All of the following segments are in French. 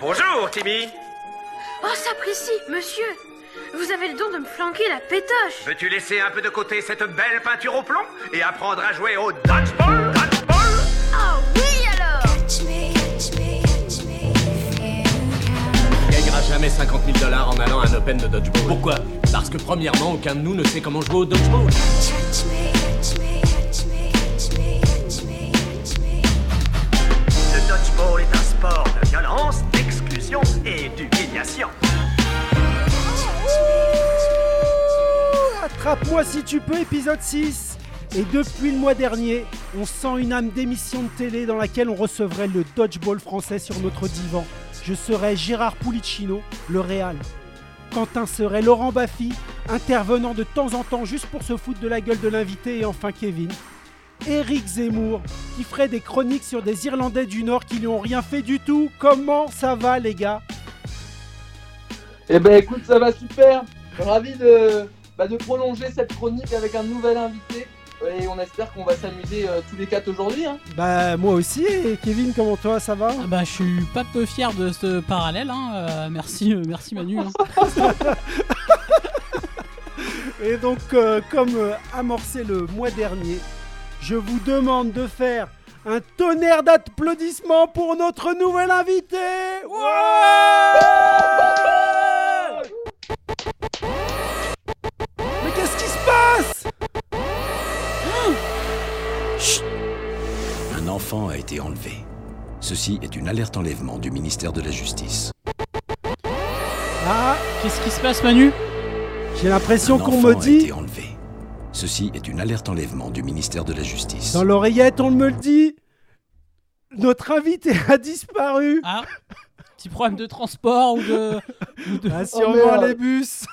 Bonjour, Timmy. Oh, sapristi, monsieur Vous avez le don de me flanquer la pétoche Veux-tu laisser un peu de côté cette belle peinture au plomb et apprendre à jouer au dodgeball Dodgeball? Oh oui alors On gagnera jamais 50 000 dollars en allant à un Open de dodgeball. Pourquoi? Parce que premièrement, aucun de nous ne sait comment jouer au dodgeball. Le Attrape-moi si tu peux, épisode 6. Et depuis le mois dernier, on sent une âme d'émission de télé dans laquelle on recevrait le dodgeball français sur notre divan. Je serais Gérard Pulicino, le Réal. Quentin serait Laurent Baffy, intervenant de temps en temps juste pour se foutre de la gueule de l'invité. Et enfin Kevin. Eric Zemmour, qui ferait des chroniques sur des Irlandais du Nord qui lui ont rien fait du tout. Comment ça va, les gars? Eh ben écoute, ça va super. Ravi de, bah, de prolonger cette chronique avec un nouvel invité. Et on espère qu'on va s'amuser euh, tous les quatre aujourd'hui. hein. Bah, moi aussi. Et Kevin, comment toi, ça va? Ah Bah, je suis pas peu fier de ce parallèle. Hein. euh, merci, euh, merci Manu. hein. Et donc, euh, comme euh, amorcé le mois dernier, je vous demande de faire un tonnerre d'applaudissements pour notre nouvel invité. Ouais Un enfant a été enlevé. Ceci est une alerte enlèvement du ministère de la Justice. Ah, Qu'est-ce qui se passe, Manu? J'ai l'impression Un qu'on enfant me a dit été enlevé. Ceci est une alerte enlèvement du ministère de la Justice. dans l'oreillette, on me le dit. Notre invité a disparu. Ah Petit problème de transport ou de. ou de- Ah, sûrement merde. les bus.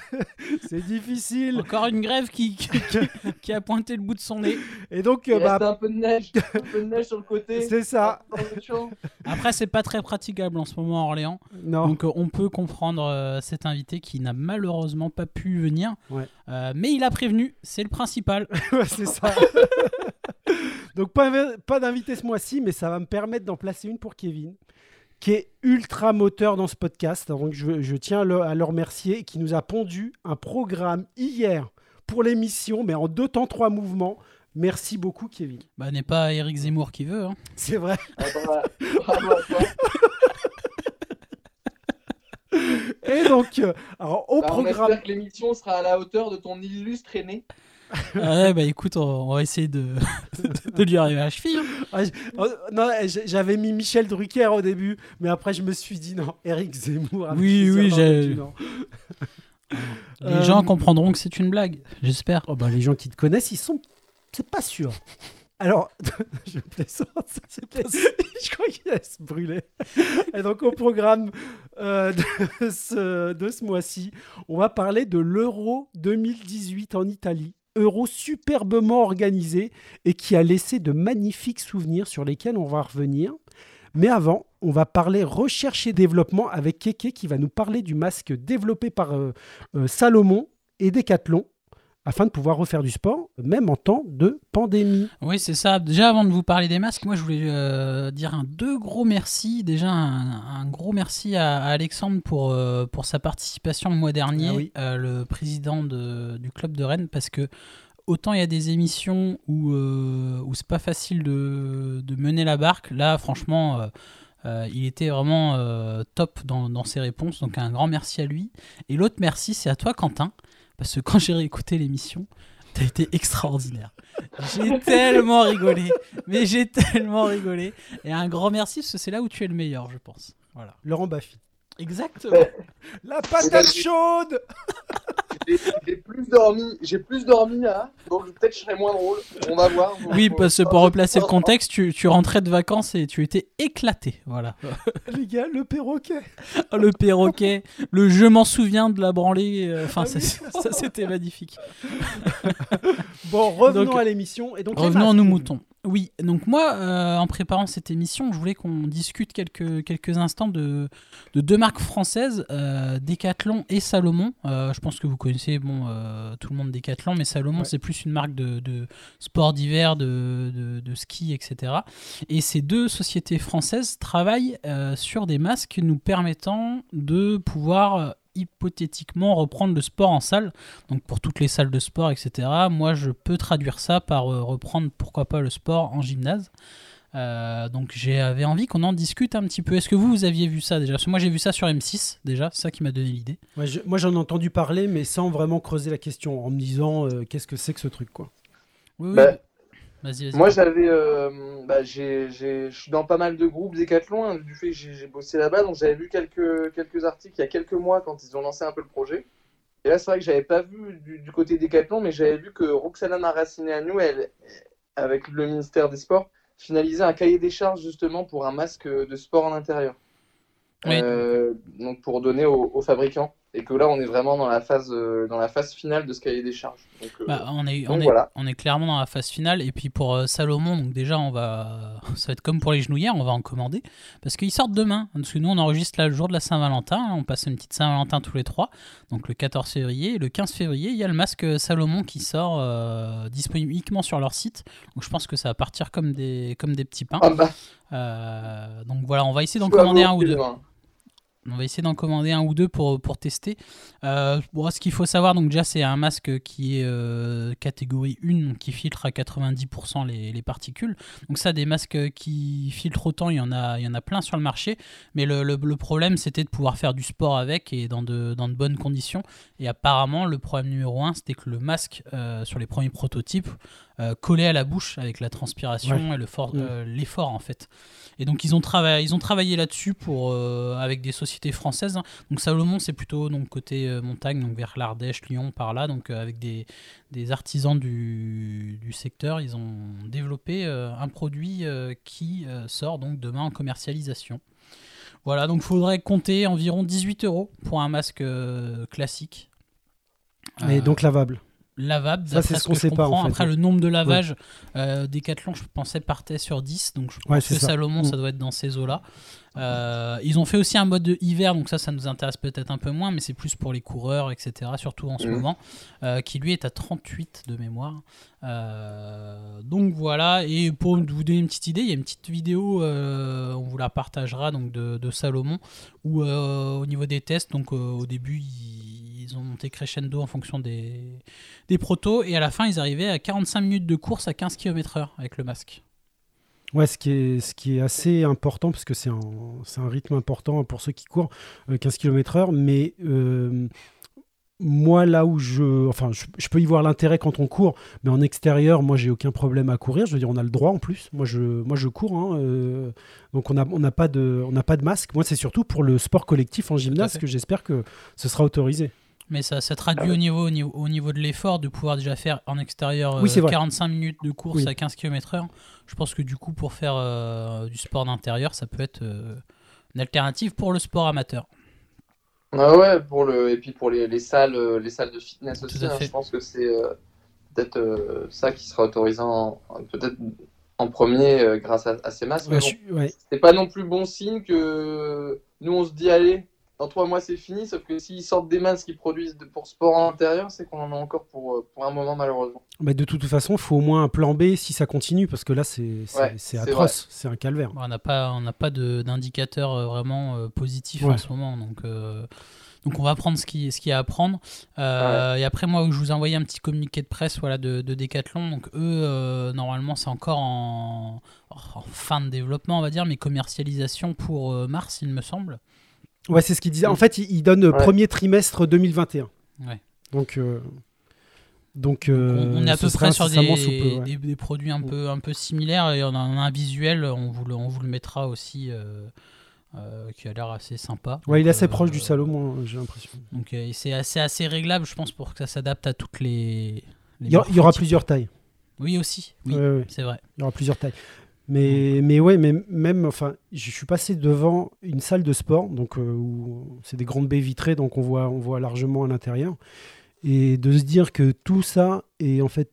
C'est difficile. Encore une grève qui, qui, qui- qui a pointé le bout de son nez. Et donc, Il euh, bah, reste un peu de neige, un peu de neige sur le côté. c'est ça. Après, c'est pas très praticable en ce moment à Orléans. Non. Donc, euh, on peut comprendre euh, cet invité qui n'a malheureusement pas pu venir. Ouais. Euh, mais il a prévenu, c'est le principal. Ouais, c'est ça. Donc pas, pas d'invité ce mois-ci, mais ça va me permettre d'en placer une pour Kevin, qui est ultra moteur dans ce podcast. Donc je, je tiens à le, à le remercier, et qui nous a pondu un programme hier pour l'émission, mais en deux temps, trois mouvements. Merci beaucoup, Kevin. Bah, n'est pas Eric Zemmour qui veut. hein. C'est vrai. Ah, bah, bravo à toi. Et donc, euh, alors, au Bah, on programme. espère que l'émission sera à la hauteur de ton illustre aîné. Ouais, bah écoute, on, on va essayer de, de lui arriver à la cheville. hein. Ah, oh, non, j'avais mis Michel Drucker au début, mais après je me suis dit non, Eric Zemmour. Oui, oui, j'ai-. Les Euh, gens comprendront que c'est une blague, j'espère. Oh bah les gens qui te connaissent, ils sont. C'est pas sûr. Alors, je plaisante. je crois qu'il va se brûler. Et donc, au programme euh, de ce, de ce mois-ci, on va parler de l'Euro 2018 en Italie. Superbement organisé et qui a laissé de magnifiques souvenirs sur lesquels on va revenir. Mais avant, on va parler recherche et développement avec Keke qui va nous parler du masque développé par euh, euh, Salomon et Decathlon afin de pouvoir refaire du sport, même en temps de pandémie. Oui, c'est ça. Déjà, avant de vous parler des masques, moi, je voulais euh, dire un deux gros merci. Déjà, un, un gros merci à, à Alexandre pour, euh, pour sa participation le mois dernier, Ah oui. euh, le président de- du club de Rennes, parce que autant il y a des émissions où, où c'est pas facile de, de mener la barque. Là, franchement, euh, il était vraiment euh, top dans, dans ses réponses. Donc, un grand merci à lui. Et l'autre merci, c'est à toi, Quentin, parce que quand j'ai réécouté l'émission, t'as été extraordinaire. J'ai tellement rigolé, mais j'ai tellement rigolé. Et un grand merci, parce que c'est là où tu es le meilleur, je pense. Voilà. Laurent Baffy. Exactement. La patate chaude J'ai plus dormi, j'ai plus dormi là, donc peut-être je serai moins drôle. On va voir. Oui, parce que pour replacer le contexte, tu, tu rentrais de vacances et tu étais éclaté. Voilà. Les gars, le perroquet Le perroquet, le je m'en souviens de la branlée. euh, Enfin, Ah ça, oui. ça, c'était magnifique. Bon, revenons Donc, à l'émission. Et donc, Revenons à nos moutons. Oui, donc moi, euh, en préparant cette émission, je voulais qu'on discute quelques, quelques instants de, de deux marques françaises, euh, Decathlon et Salomon. Euh, je pense que vous connaissez bon, euh, tout le monde Decathlon, mais Salomon, Ouais. c'est plus une marque de, de sport d'hiver, de, de, de ski, etc. Et ces deux sociétés françaises travaillent sur des masques nous permettant de pouvoir hypothétiquement reprendre le sport en salle. Donc pour toutes les salles de sport, etc. Moi, je peux traduire ça par euh, reprendre, pourquoi pas, le sport en gymnase. Euh, donc j'avais envie qu'on en discute un petit peu. Est-ce que vous, vous aviez vu ça déjà? Parce que moi j'ai vu ça sur M6 déjà, c'est ça qui m'a donné l'idée. Ouais, je- moi, j'en ai entendu parler, mais sans vraiment creuser la question, en me disant euh, qu'est-ce que c'est que ce truc, quoi. Oui, oui. Vas-y, vas-y. Moi, j'avais, euh, bah, j'ai, j'ai- je suis dans pas mal de groupes Décathlon, hein, du fait que j'ai, bossé là-bas, donc j'avais lu quelques, quelques articles il y a quelques mois quand ils ont lancé un peu le projet. Et là, c'est vrai que j'avais pas vu du, du côté Décathlon, mais j'avais vu que Roxana Maracineanu, elle, avec le ministère des Sports, finalisait un cahier des charges justement pour un masque de sport en intérieur. Oui. Euh, donc pour donner aux, aux fabricants. Et que là, on est vraiment dans la phase, euh, dans la phase finale de ce cahier des charges. Donc, euh, Bah, on, est, donc on, est, voilà. on est clairement dans la phase finale. Et puis pour euh, Salomon, donc déjà, on va, ça va être comme pour les genouillères, on va en commander. Parce qu'ils sortent demain. Parce que nous, on enregistre là le jour de la Saint-Valentin. On passe une petite Saint-Valentin tous les trois. Donc le 14 février. Et le 15 février, il y a le masque Salomon qui sort disponible uniquement sur leur site. Donc je pense que ça va partir comme des, comme des petits pains. Ah bah, donc voilà, on va essayer d'en commander un ou deux. On va essayer d'en commander un ou deux pour, pour tester. Euh, bon, ce qu'il faut savoir, donc déjà, c'est un masque qui est euh, catégorie 1, donc qui filtre à 90% les, les particules. Donc ça, des masques qui filtrent autant, il y en a, il y en a plein sur le marché. Mais le, le- le problème, c'était de pouvoir faire du sport avec et dans de, dans de bonnes conditions. Et apparemment, le problème numéro un, c'était que le masque, euh, sur les premiers prototypes, collait à la bouche avec la transpiration et le Mm. l'effort, en fait. Et donc ils ont travaillé, ils ont travaillé là-dessus pour euh, avec des sociétés françaises. hein. Donc Salomon c'est plutôt donc côté euh, montagne, donc vers l'Ardèche, Lyon, par là, donc euh, avec des, des artisans du, du secteur, ils ont développé un produit qui sort donc demain en commercialisation. Voilà, donc faudrait compter environ 18 euros pour un masque classique. Et donc lavable. Lavable. Ça, c'est ce qu'on sait pas, en fait. Après, le nombre de lavages, euh, Decathlon, je pensais, partait sur 10. Donc, je pense Ouais, que c'est ça. Salomon, Mm. ça doit être dans ces eaux-là. Euh, ils ont fait aussi un mode de hiver, donc ça, ça nous intéresse peut-être un peu moins, mais c'est plus pour les coureurs, etc., surtout en ce Mhm. moment, euh, qui lui est à 38 de mémoire. Euh, donc voilà, et pour vous donner une petite idée, il y a une petite vidéo, euh, on vous la partagera, donc de, de Salomon, où euh, au niveau des tests, donc euh, au début, ils, ils ont monté crescendo en fonction des, des protos, et à la fin, ils arrivaient à 45 minutes de course à 15 km/h avec le masque. Ouais, ce qui est, ce qui est assez important, parce que c'est un, c'est un rythme important pour ceux qui courent, euh, 15 km/h, mais euh, moi, là où je. Enfin, je, je peux y voir l'intérêt quand on court, mais en extérieur, moi, j'ai aucun problème à courir. Je veux dire, on a le droit en plus. Moi, je, moi, je cours. hein, euh, donc, on n'a on pas, de- on n'a pas de masque. Moi, c'est surtout pour le sport collectif en gymnase que j'espère que ce sera autorisé. Mais ça, ça traduit Ah ouais. au, niveau, au, niveau, au niveau de l'effort de pouvoir déjà faire en extérieur Oui, euh, c'est vrai. 45 minutes de course Oui. à 15 km/h. Je pense que du coup, pour faire euh, du sport d'intérieur, ça peut être euh, une alternative pour le sport amateur. Ah ouais, pour le... et puis pour les, les salles, euh, les salles de fitness aussi, hein, je pense que c'est euh, peut-être euh, ça qui sera autorisé en, peut-être en premier euh, grâce à, à ces masques. mais Ouais, bon, je suis- ouais. c'est pas non plus bon signe que nous on se dit allez, dans trois mois c'est fini, sauf que s'ils sortent des masques qui produisent de- pour sport en intérieur, c'est qu'on en a encore pour, euh, pour un moment malheureusement. Bah, de toute façon, il faut au moins un plan B si ça continue, parce que là, c'est c'est- Ouais, c'est c'est atroce. C'est un calvaire. On n'a pas, on n'a pas de- d'indicateur euh, vraiment euh, positif Ouais. en ce moment, donc. euh, donc on va prendre ce qui, ce qu'il y a à prendre. Euh, Et après moi, je vous ai envoyé un petit communiqué de presse voilà, de, de Decathlon. Donc eux, euh, normalement, c'est encore en, en fin de développement, on va dire, mais commercialisation pour euh, mars, il me semble. Ouais, c'est ce qu'il disait. En fait, il, il donne Ouais. premier trimestre 2021. Ouais. Donc, euh, donc, Donc, euh, on, on est à peu près sur des, incessamment sous peu, ouais. des, des produits un peu, un peu similaires et on a un, visuel, on vous le, on vous le mettra aussi, euh, euh, qui a l'air assez sympa. Ouais, il est assez euh, proche du Salomon, j'ai l'impression. Donc euh, c'est assez, assez réglable, je pense, pour que ça s'adapte à toutes les. les Il y, aura- il y aura morphotypes. plusieurs tailles. Oui, aussi. Oui, Ouais, ouais, c'est vrai. il y aura plusieurs tailles. Mais, mais ouais, mais même, enfin, je suis passé devant une salle de sport, donc euh, où c'est des grandes baies vitrées, donc on voit, on voit largement à l'intérieur, et de se dire que tout ça est en fait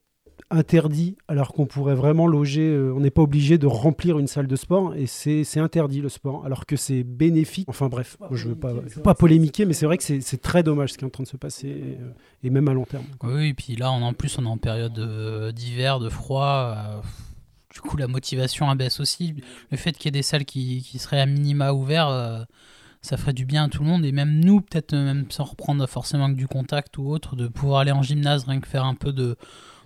interdit alors qu'on pourrait vraiment loger. euh, on n'est pas obligé de remplir une salle de sport et c'est c'est interdit le sport alors que c'est bénéfique. Enfin bref, moi, je veux pas, je veux pas polémiquer, mais c'est vrai que c'est c'est très dommage ce qui est en train de se passer euh, et même à long terme. quoi. Oui, et puis là, on, en plus, on est en période d'hiver, de froid. Du coup, la motivation abaisse aussi. Le fait qu'il y ait des salles qui, qui seraient à minima ouvertes, euh, ça ferait du bien à tout le monde. Et même nous, peut-être euh, même sans reprendre forcément que du contact ou autre, de pouvoir aller en gymnase, rien que faire un peu de,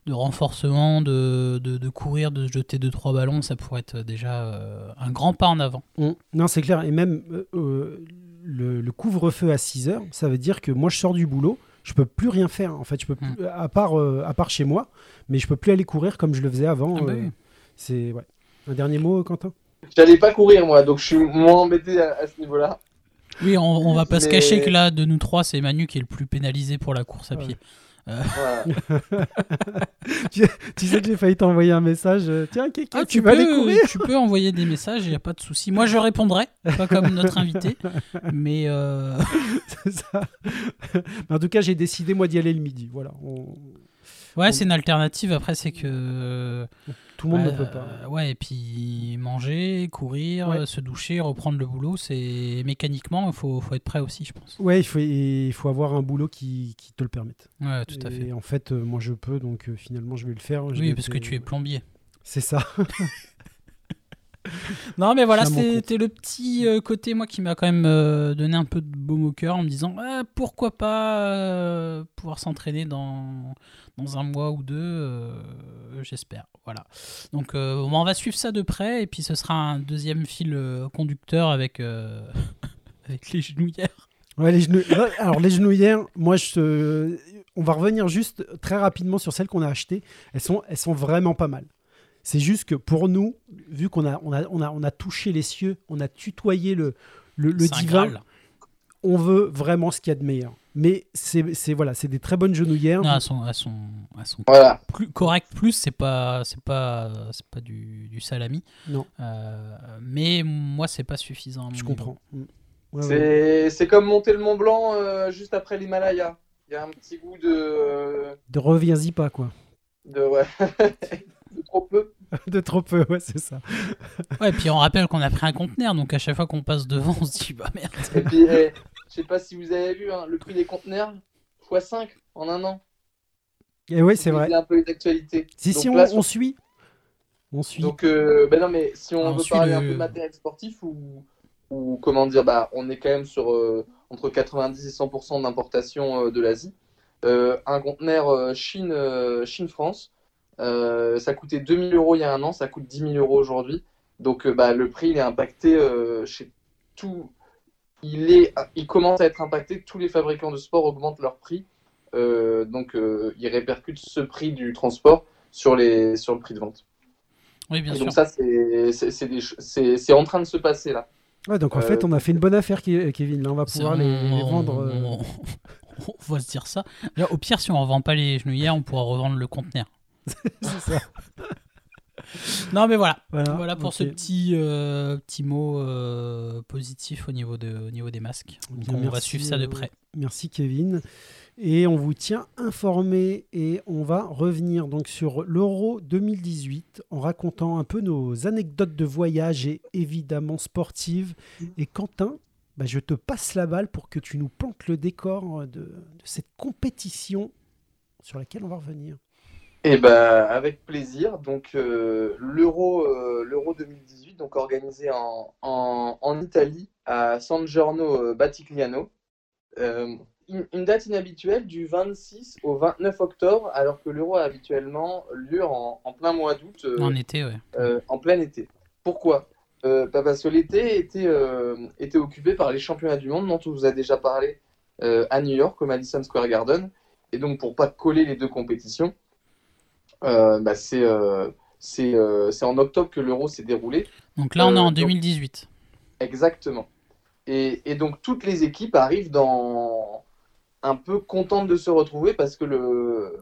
de renforcement, de, de, de courir, de jeter 2-3 ballons, ça pourrait être déjà euh, un grand pas en avant. On- Non, c'est clair. Et même euh, le, le couvre-feu à 6 heures, ça veut dire que moi, je sors du boulot, je peux plus rien faire. En fait, je peux plus, à, part, euh, à part chez moi, mais je peux plus aller courir comme je le faisais avant. Ah bah oui. C'est ouais. Un dernier mot, Quentin? J'allais pas courir moi, donc je suis moins embêté à, à ce niveau-là. Oui, on, on va pas se cacher que là, de nous trois, c'est Manu qui est le plus pénalisé pour la course à Ouais. pied. Voilà. Tu sais que j'ai failli t'envoyer un message. euh, Tiens, quelqu'un, Ah, tu, vas aller courir? Tu peux envoyer des messages, il n'y a pas de souci. Moi, je répondrai, pas comme notre invité. Mais euh, C'est ça. Mais en tout cas, j'ai décidé moi d'y aller le midi. Voilà. On- ouais, c'est une alternative. Après, c'est que. Tout le monde euh, ne peut pas. Ouais, et puis manger, courir, Ouais. se doucher, reprendre le boulot, c'est mécaniquement, il faut, faut être prêt aussi, je pense. Ouais, il faut, il faut avoir un boulot qui, qui te le permette. Ouais, tout à Et fait. en fait, euh, moi je peux, donc euh, finalement je vais le faire. Oui, parce que tu es plombier. C'est ça. Non, mais voilà, c'était le petit euh, côté, moi, qui m'a quand même donné un peu de baume au cœur en me disant Ah, pourquoi pas pouvoir s'entraîner dans, dans un mois ou deux, euh, j'espère. Voilà. Donc, euh, on va suivre ça de près, et puis ce sera un deuxième fil euh, conducteur avec, avec les genouillères. Ouais, les Alors les genouillères, moi je on va revenir juste très rapidement sur celles qu'on a achetées. Elles sont, elles sont vraiment pas mal. C'est juste que pour nous, vu qu'on a, on a, on a, on a touché les cieux, on a tutoyé le, le, divin, Graal. On veut vraiment ce qu'il y a de meilleur. Mais c'est c'est- voilà, c'est des très bonnes genouillères. Non, elles sont, elles sont, elles sont Voilà. plus correctes plus, c'est pas, c'est pas, c'est pas du, du salami. Non. Euh, mais moi, c'est pas suffisant. je comprends. Mm. Ouais, c'est comme monter le Mont Blanc euh, juste après l'Himalaya. Il y a un petit goût de. De reviens-y pas quoi. de ouais. de trop peu. de trop peu, ouais, c'est ça. Ouais, puis on rappelle qu'on a pris un conteneur, donc à chaque fois qu'on passe devant, on se dit bah merde. Et puis, eh, je sais pas si vous avez vu, hein, le prix des conteneurs, x5 en un an. Et oui, c'est vrai. lisez un peu les actualités. Si, Donc si, on, là, on sur- suit. On suit. Donc, euh, ben non, mais si on Ah, on veut parler le- un peu de matériel sportif ou, ou comment dire, bah, on est quand même sur euh, entre 90 et 100% d'importation euh, de l'Asie. Euh, un conteneur Chine, Chine-France, euh, ça coûtait 2000 euros il y a un an, ça coûte 10 000 euros aujourd'hui. Donc, euh, bah, le prix il est impacté euh, chez tout. Il, est, il commence à être impacté. Tous les fabricants de sport augmentent leur prix. Euh, donc, euh, ils répercutent ce prix du transport sur, les, sur le prix de vente. Oui, bien Et sûr. donc ça, c'est- en train de se passer là. Ouais, donc en euh, fait, on a fait une bonne affaire, Ke- Kevin. Là, on va pouvoir les, vendre. euh, On, on va se dire ça. Là, au pire, si on revend pas les genouillères, on pourra revendre le conteneur. c'est ça. Non, mais voilà. Voilà, Voilà pour ce petit, euh, petit mot euh, positif au niveau, de, au niveau des masques. Donc, Bien, on va suivre ça de euh, près. Merci Kevin. Et on vous tient informé et on va revenir donc sur l'Euro 2018 en racontant un peu nos anecdotes de voyage et évidemment sportives. Et Quentin, bah, je te passe la balle pour que tu nous plantes le décor de, de cette compétition sur laquelle on va revenir. Et ben avec plaisir. Donc euh, l'Euro euh, l'Euro 2018 donc organisé en, en, en Italie à San Giorno euh, Battigliano. Euh, une, une date inhabituelle du 26 au 29 octobre alors que l'Euro a habituellement lieu en, en plein mois d'août. En été, ouais. en plein été. Pourquoi? Bah Parce que l'été était, était occupé par les championnats du monde dont on vous a déjà parlé à New York, au Madison Square Garden. Et donc, pour pas coller les deux compétitions, bah, c'est euh, euh, c'est en octobre que l'Euro s'est déroulé. Donc là, on est Euh, en donc- 2018. Exactement. Et, et donc, toutes les équipes arrivent dans un peu contentes de se retrouver parce que le,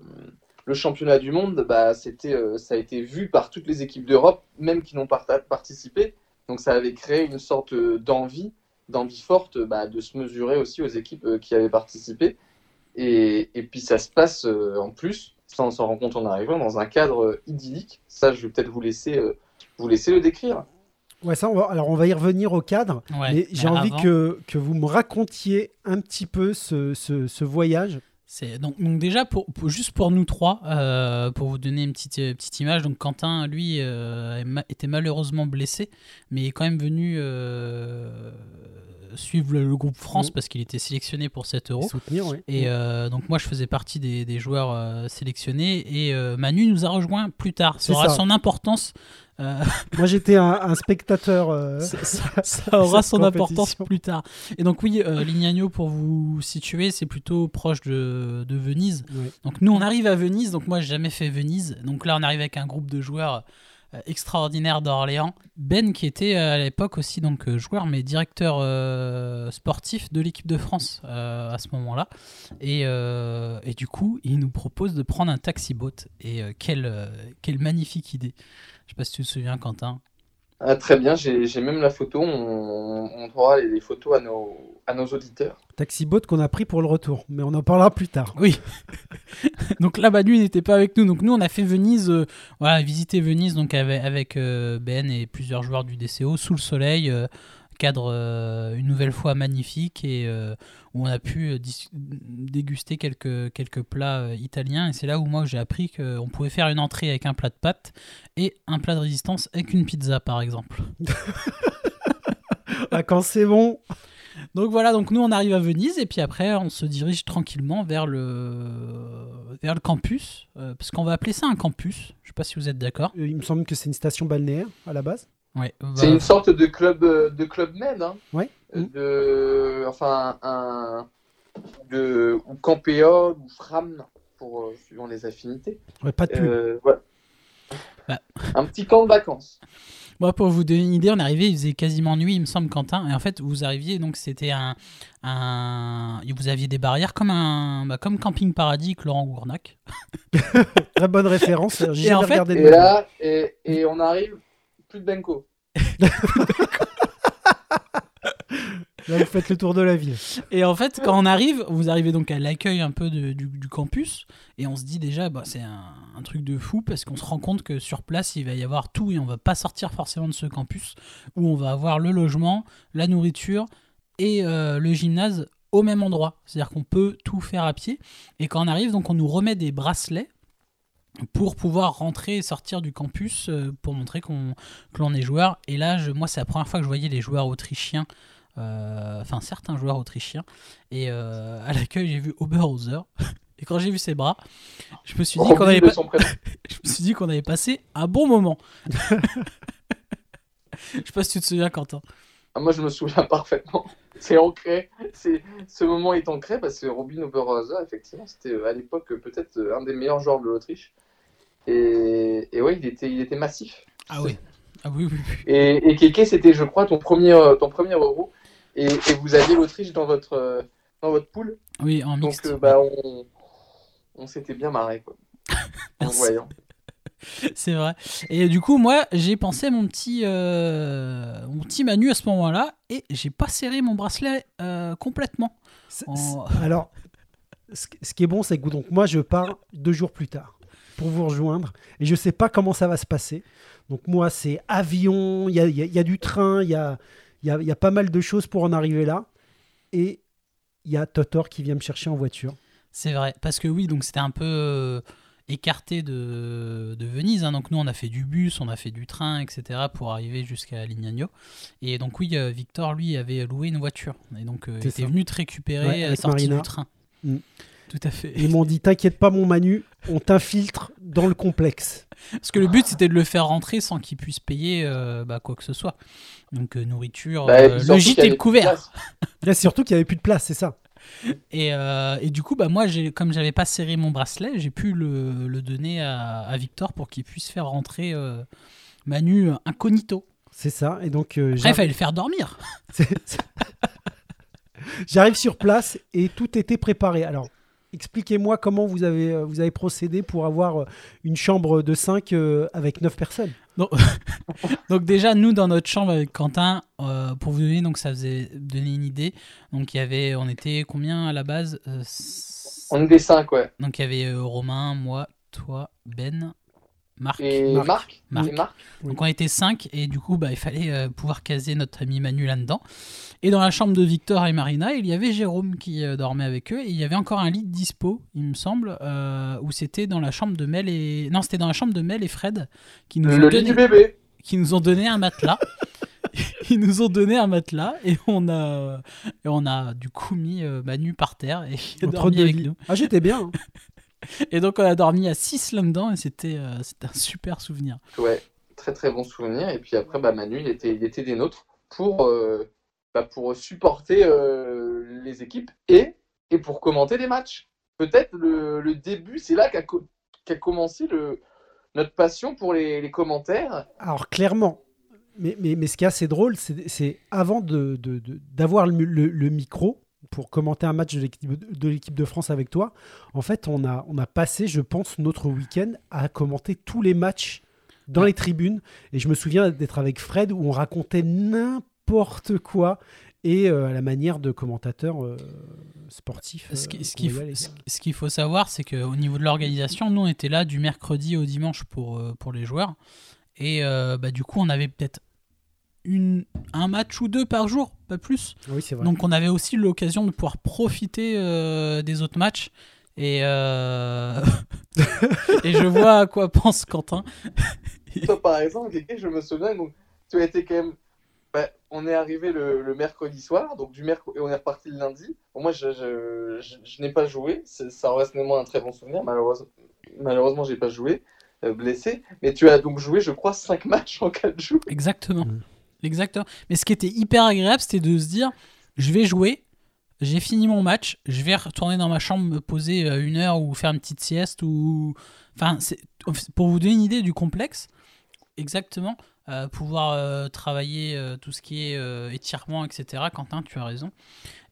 le championnat du monde, bah, c'était, euh, ça a été vu par toutes les équipes d'Europe, même qui n'ont pas participé. Donc, ça avait créé une sorte euh, d'envie, d'envie forte bah, de se mesurer aussi aux équipes euh, qui avaient participé. Et, et puis, ça se passe euh, en plus sans s'en rendre compte en arrivant, dans un cadre euh, idyllique. Ça, je vais peut-être vous laisser, euh, vous laisser le décrire. Ouais, ça, on va- alors on va y revenir au cadre. Ouais, mais j'ai envie avant- que, que vous me racontiez un petit peu ce, ce, ce voyage. C'est donc, donc déjà pour, pour- juste pour nous trois, euh, pour vous donner une petite euh, petite image. Donc Quentin, lui, euh, était malheureusement blessé, mais il est quand même venu euh, suivre le, le groupe France Mhm. parce qu'il était sélectionné pour 7 euros. Soutenir, ouais. Et euh, donc moi je faisais partie des, des joueurs euh, sélectionnés et euh, Manu nous a rejoint plus tard. Ça aura ça. son importance. Moi, j'étais un, un spectateur. ça, aura son importance plus tard. Et donc oui, Lignagno pour vous situer, c'est plutôt proche de, de Venise. Donc nous on arrive à Venise, donc moi j'ai jamais fait Venise. Donc là on arrive avec un groupe de joueurs euh, extraordinaires d'Orléans. Ben qui était euh, à l'époque aussi donc euh, joueur mais directeur sportif de l'équipe de France à ce moment-là. Et, et du coup il nous propose de prendre un taxi boat. Et quelle, quelle magnifique idée. Je sais pas si tu te souviens Quentin. Ah, très bien, j'ai j'ai même la photo. On, on trouvera les, les photos à nos, à nos auditeurs. Taxi boat qu'on a pris pour le retour, mais on en parlera plus tard. Oui. donc là, Manu n'était pas avec nous. Donc nous, on a fait Venise, euh, voilà, visiter Venise donc avec, avec, euh, Ben et plusieurs joueurs du DCO sous le soleil, euh, cadre euh, une nouvelle fois magnifique et euh, où on a pu euh, déguster quelques, quelques plats euh, italiens. Et c'est là où moi j'ai appris qu'on pouvait faire une entrée avec un plat de pâtes et un plat de résistance avec une pizza par exemple. Ah, quand c'est bon, Donc voilà, donc nous on arrive à Venise et puis après on se dirige tranquillement vers le, vers le campus, parce qu'on va appeler ça un campus. Je sais pas si vous êtes d'accord. il me semble que c'est une station balnéaire à la base. Ouais. C'est une sorte de club, euh, de club med. Hein. Ouais. Euh, De, enfin, un. De, ou Campéole ou Fram, pour, euh, suivant les affinités. Ouais, pas de pub. Euh, voilà. Bah. Un petit camp de vacances. Moi, pour vous donner une idée, on est arrivé, il faisait quasiment nuit, il me semble, Quentin. Et en fait, vous arriviez, donc c'était un, un, vous aviez des barrières comme un, bah, comme Camping Paradis, avec Laurent Gournac. Très bonne référence. J'ai Et en fait- Et là, et, et on arrive, plus de Benko. Là, vous faites le tour de la ville. Et en fait, quand on arrive, vous arrivez donc à l'accueil un peu de- du, du campus, et on se dit déjà, bah, c'est un, un truc de fou, parce qu'on se rend compte que sur place, il va y avoir tout, et on va pas sortir forcément de ce campus, où on va avoir le logement, la nourriture et euh, le gymnase au même endroit. C'est-à-dire qu'on peut tout faire à pied, et quand on arrive, donc on nous remet des bracelets pour pouvoir rentrer et sortir du campus euh, pour montrer qu'on que l'on est joueur. Et là, je, moi, c'est la première fois que je voyais les joueurs autrichiens, euh, enfin certains joueurs autrichiens. Et euh, à l'accueil, j'ai vu Oberhauser. Et quand j'ai vu ses bras, je me suis dit qu'on avait, de pas- son prénom. je me suis dit qu'on avait passé un bon moment. je sais pas si tu te souviens, Quentin. Ah, moi, je me souviens parfaitement. C'est ancré. C'est ce moment est ancré parce que Robin Oberhauser, effectivement, c'était à l'époque peut-être un des meilleurs joueurs de l'Autriche. Et, et ouais, il était, il était massif. Ah oui. Ah oui, oui, oui. Et, et Keke, c'était, je crois, ton premier, euh, ton premier euro. Et, et vous aviez l'Autriche dans votre, euh, dans votre poule. Oui, en Donc, mixte. euh, bah, on, on s'était bien marré, quoi. En voyant. C'est vrai. Et du coup, moi, j'ai pensé à mon petit, euh, mon petit Manu à ce moment-là, et j'ai pas serré mon bracelet euh, complètement. Alors, ce ce qui est bon, c'est que donc, moi, je pars deux jours plus tard pour vous rejoindre et je sais pas comment ça va se passer. Donc, moi, c'est avion, il y a, y a- il y a du train, il y a, y, a, y a pas mal de choses pour en arriver là. Et il y a Totor qui vient me chercher en voiture. C'est vrai, parce que oui, donc c'était un peu euh, écarté de, de Venise. hein. Donc nous, on a fait du bus, on a fait du train, etc. pour arriver jusqu'à Lignagno. Et donc oui, euh, Victor, lui, avait loué une voiture. Et donc, euh, il était venu te récupérer Ouais, sortie Marina. du train. Mm. Tout à fait. Et ils m'ont dit T'inquiète pas, mon Manu, on t'infiltre dans le complexe. Parce que le but, c'était de le faire rentrer sans qu'il puisse payer euh, bah, quoi que ce soit. Donc euh, nourriture, Bah, euh, le surtout gîte et le couvert. Là, c'est surtout qu'il n'y avait plus de place, c'est ça. Et, euh, et du coup, bah, moi, j'ai, comme j'avais pas serré mon bracelet, j'ai pu le, le donner à, à Victor pour qu'il puisse faire rentrer euh, Manu incognito. C'est ça. Et donc, euh, Après, il fallait le faire dormir. J'arrive sur place et tout était préparé. Alors, expliquez-moi comment vous avez, euh, vous avez procédé pour avoir euh, une chambre de 5 avec 9 personnes. Donc déjà, nous, dans notre chambre avec Quentin, euh, pour vous donner, donc ça faisait donner une idée. Donc il y avait, on était combien à la base Euh, On des cinq, ouais. Donc il y avait euh, Romain, moi toi, Ben, Marc. Et Marc. Marc, Marc. Et Marc. Oui. Donc on était 5 et du coup bah, il fallait euh, pouvoir caser notre ami Manu là-dedans. Et dans la chambre de Victor et Marina, il y avait Jérôme qui euh, dormait avec eux et il y avait encore un lit dispo, il me semble, euh, où c'était dans la chambre de Mel et non c'était dans la chambre de Mel et Fred qui nous, Le ont, lit du bébé. qui nous ont donné un matelas. Ils nous ont donné un matelas et on a, et on a du coup mis euh, Manu par terre et il a Entre dormi avec nous. Ah, j'étais bien. hein. Et donc on a dormi à 6 là-dedans et c'était euh, c'était un super souvenir. Ouais, très très bon souvenir. Et puis après, bah, Manu, il était, il était des nôtres pour, euh, bah, pour supporter euh, les équipes et, et pour commenter les matchs. Peut-être le, le début, c'est là qu'a co- commencé le, notre passion pour les, les commentaires. Alors, clairement. Mais, mais, mais ce qui est assez drôle, c'est avant de- de- de- d'avoir le, le- le micro pour commenter un match de l'équipe de, l'équipe de France avec toi, en fait, on a, on a passé, je pense, notre week-end à commenter tous les matchs dans les tribunes. Et je me souviens d'être avec Fred où on racontait n'importe quoi et euh, à la manière de commentateur euh, sportif. Ce qui- euh, ce qu'il faut, allait. ce- ce qu'il faut savoir, c'est qu'au niveau de l'organisation, nous on était là du mercredi au dimanche pour, euh, pour les joueurs. Et euh, bah, du coup, on avait peut-être une, un match ou deux par jour, pas plus. Oui, c'est vrai. Donc on avait aussi l'occasion de pouvoir profiter euh, des autres matchs. Et, euh, et je vois à quoi pense Quentin. Toi, par exemple, je me souviens, donc, tu as été quand même. Bah, on est arrivé le, le mercredi soir, donc du mercredi, et on est reparti le lundi. Bon, moi, je, je, je- je n'ai pas joué. C'est- Ça reste néanmoins un très bon souvenir. Malheureusement, malheureusement j'ai pas joué, euh, blessé. Mais tu as donc joué, je crois, 5 matchs en 4 jours. Exactement. Mm. Exactement. Mais ce qui était hyper agréable, c'était de se dire je vais jouer, j'ai fini mon match, je vais retourner dans ma chambre, me poser euh, une heure ou faire une petite sieste. ou Enfin, pour vous donner une idée du complexe, exactement, euh, pouvoir euh, travailler euh, tout ce qui est euh, étirement, etc. Quentin, tu as raison.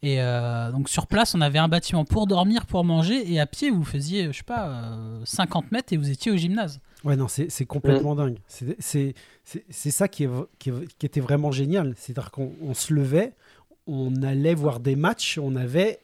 Et euh, donc sur place, on avait un bâtiment pour dormir, pour manger, et à pied, vous faisiez, je sais pas, euh, 50 mètres et vous étiez au gymnase. Ouais, non, c'est c'est complètement dingue. C'est- C'est c'est- c'est ça qui, est, qui, est- qui était vraiment génial. C'est-à-dire qu'on on se levait, on allait voir des matchs, on avait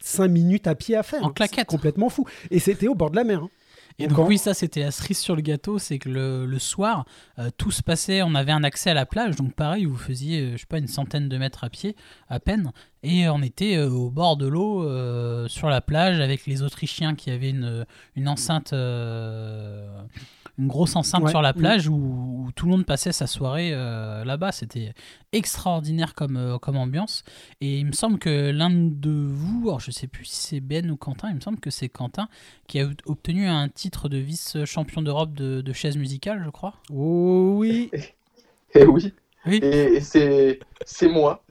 cinq minutes à pied à faire. En claquette. C'est complètement fou. Et c'était au bord de la mer. hein. Et Donc, oui, ça c'était la cerise sur le gâteau, c'est que le, le soir, euh, tout se passait, on avait un accès à la plage, donc pareil, vous faisiez, euh, je sais pas, une centaine de mètres à pied, à peine, et on était euh, au bord de l'eau, euh, sur la plage, avec les Autrichiens qui avaient une, une enceinte, euh, une grosse enceinte Ouais. sur la plage, où, où tout le monde passait sa soirée euh, là-bas, c'était extraordinaire comme, euh, comme ambiance, et il me semble que l'un de vous, alors je sais plus si c'est Ben ou Quentin, il me semble que c'est Quentin, qui a obtenu un titre de vice-champion d'Europe de, de chaise musicale, je crois. Oh oui. Et oui. Oui. Et, et c'est c'est moi.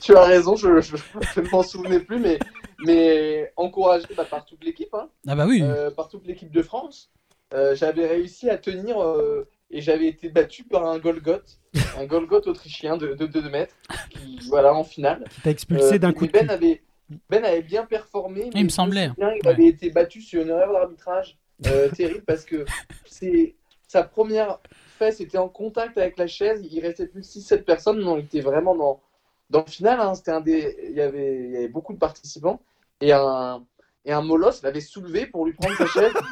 tu as raison, je, je, je ne m'en souvenais plus, mais, mais encouragé bah, par toute l'équipe, hein, Ah bah oui, euh, par toute l'équipe de France, euh, j'avais réussi à tenir euh, et j'avais été battu par un Golgoth, un Golgoth autrichien de 2 mètres, qui, voilà, en finale. Qui t'a expulsé d'un coup de ben cul. avait, ben avait bien performé. mais me semblait. souviens, il Ouais. avait été battu sur une erreur d'arbitrage terrible parce que c'est sa première fesse était en contact avec la chaise. Il restait plus de 6-7 personnes. On était vraiment dans, dans le final. hein. C'était un des, il, y avait, il y avait beaucoup de participants. Et un, et un molosse l'avait soulevé pour lui prendre sa chaise.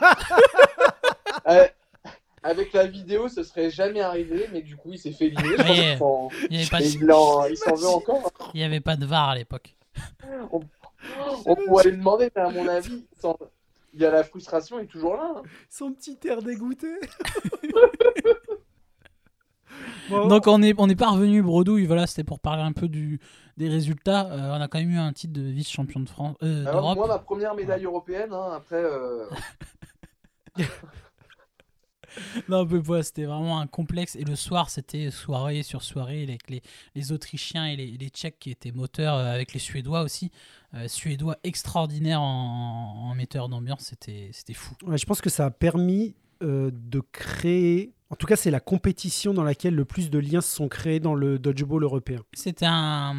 Euh, avec la vidéo, ce serait jamais arrivé, mais du coup, il s'est fait. Je pense s'en- il n'y de- s'en veut encore. hein. il y avait pas de VAR à l'époque. On pourrait lui demander, mais à mon avis, sans- il y a la frustration est toujours là. hein. Son petit air dégoûté. Bon, Donc on est, on est pas revenu bredouille, voilà, c'était pour parler un peu du, des résultats. Euh, on a quand même eu un titre de vice-champion de France, euh, Alors, moi, ma première médaille européenne, hein, après, euh, Non, mais voilà, c'était vraiment un complexe. Et le soir, c'était soirée sur soirée avec les, les Autrichiens et les, les Tchèques qui étaient moteurs, euh, avec les Suédois aussi. Euh, Suédois extraordinaires en, en metteur d'ambiance, c'était c'était fou. Ouais, je pense que ça a permis euh, de créer. En tout cas, c'est la compétition dans laquelle le plus de liens se sont créés dans le dodgeball européen. C'était un,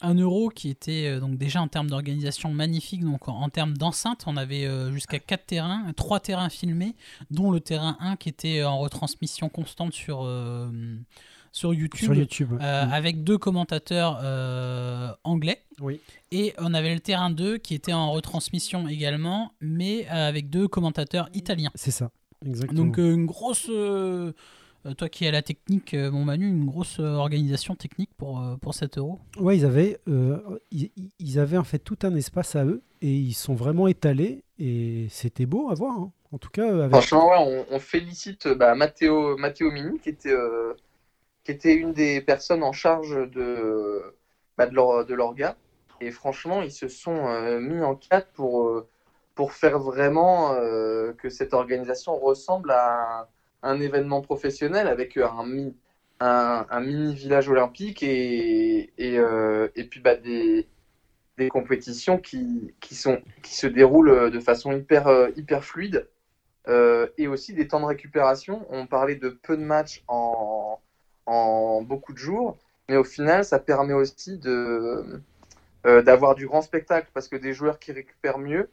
un euro qui était euh, donc déjà en termes d'organisation magnifique. Donc en, en termes d'enceinte, on avait euh, jusqu'à 4 terrains, 3 terrains filmés, dont le terrain 1 qui était en retransmission constante sur, euh, sur YouTube. Sur YouTube. euh, Mm. avec deux commentateurs euh, anglais. Oui. Et on avait le terrain 2 qui était en retransmission également, mais avec deux commentateurs italiens. C'est ça, exactement. Donc euh, une grosse, euh, toi qui es à la technique, euh, mon Manu, une grosse euh, organisation technique pour, euh, pour cet euro. Ouais, ils avaient, euh, ils, ils avaient en fait tout un espace à eux et ils sont vraiment étalés et c'était beau à voir. hein. En tout cas, avec... Franchement, ouais, on, on félicite bah, Matteo, Matteo Mini, qui était, euh, qui était une des personnes en charge de, bah, de, leur, de l'orga. Et franchement, ils se sont euh, mis en quatre pour, euh, pour faire vraiment euh, que cette organisation ressemble à un, un événement professionnel avec un, mi- un, un mini village olympique et, euh, et puis bah, des, des compétitions qui, qui, sont, qui se déroulent de façon hyper, euh, hyper fluide. Euh, et aussi des temps de récupération. On parlait de peu de matchs en, en beaucoup de jours, mais au final, ça permet aussi de, euh, d'avoir du grand spectacle parce que des joueurs qui récupèrent mieux,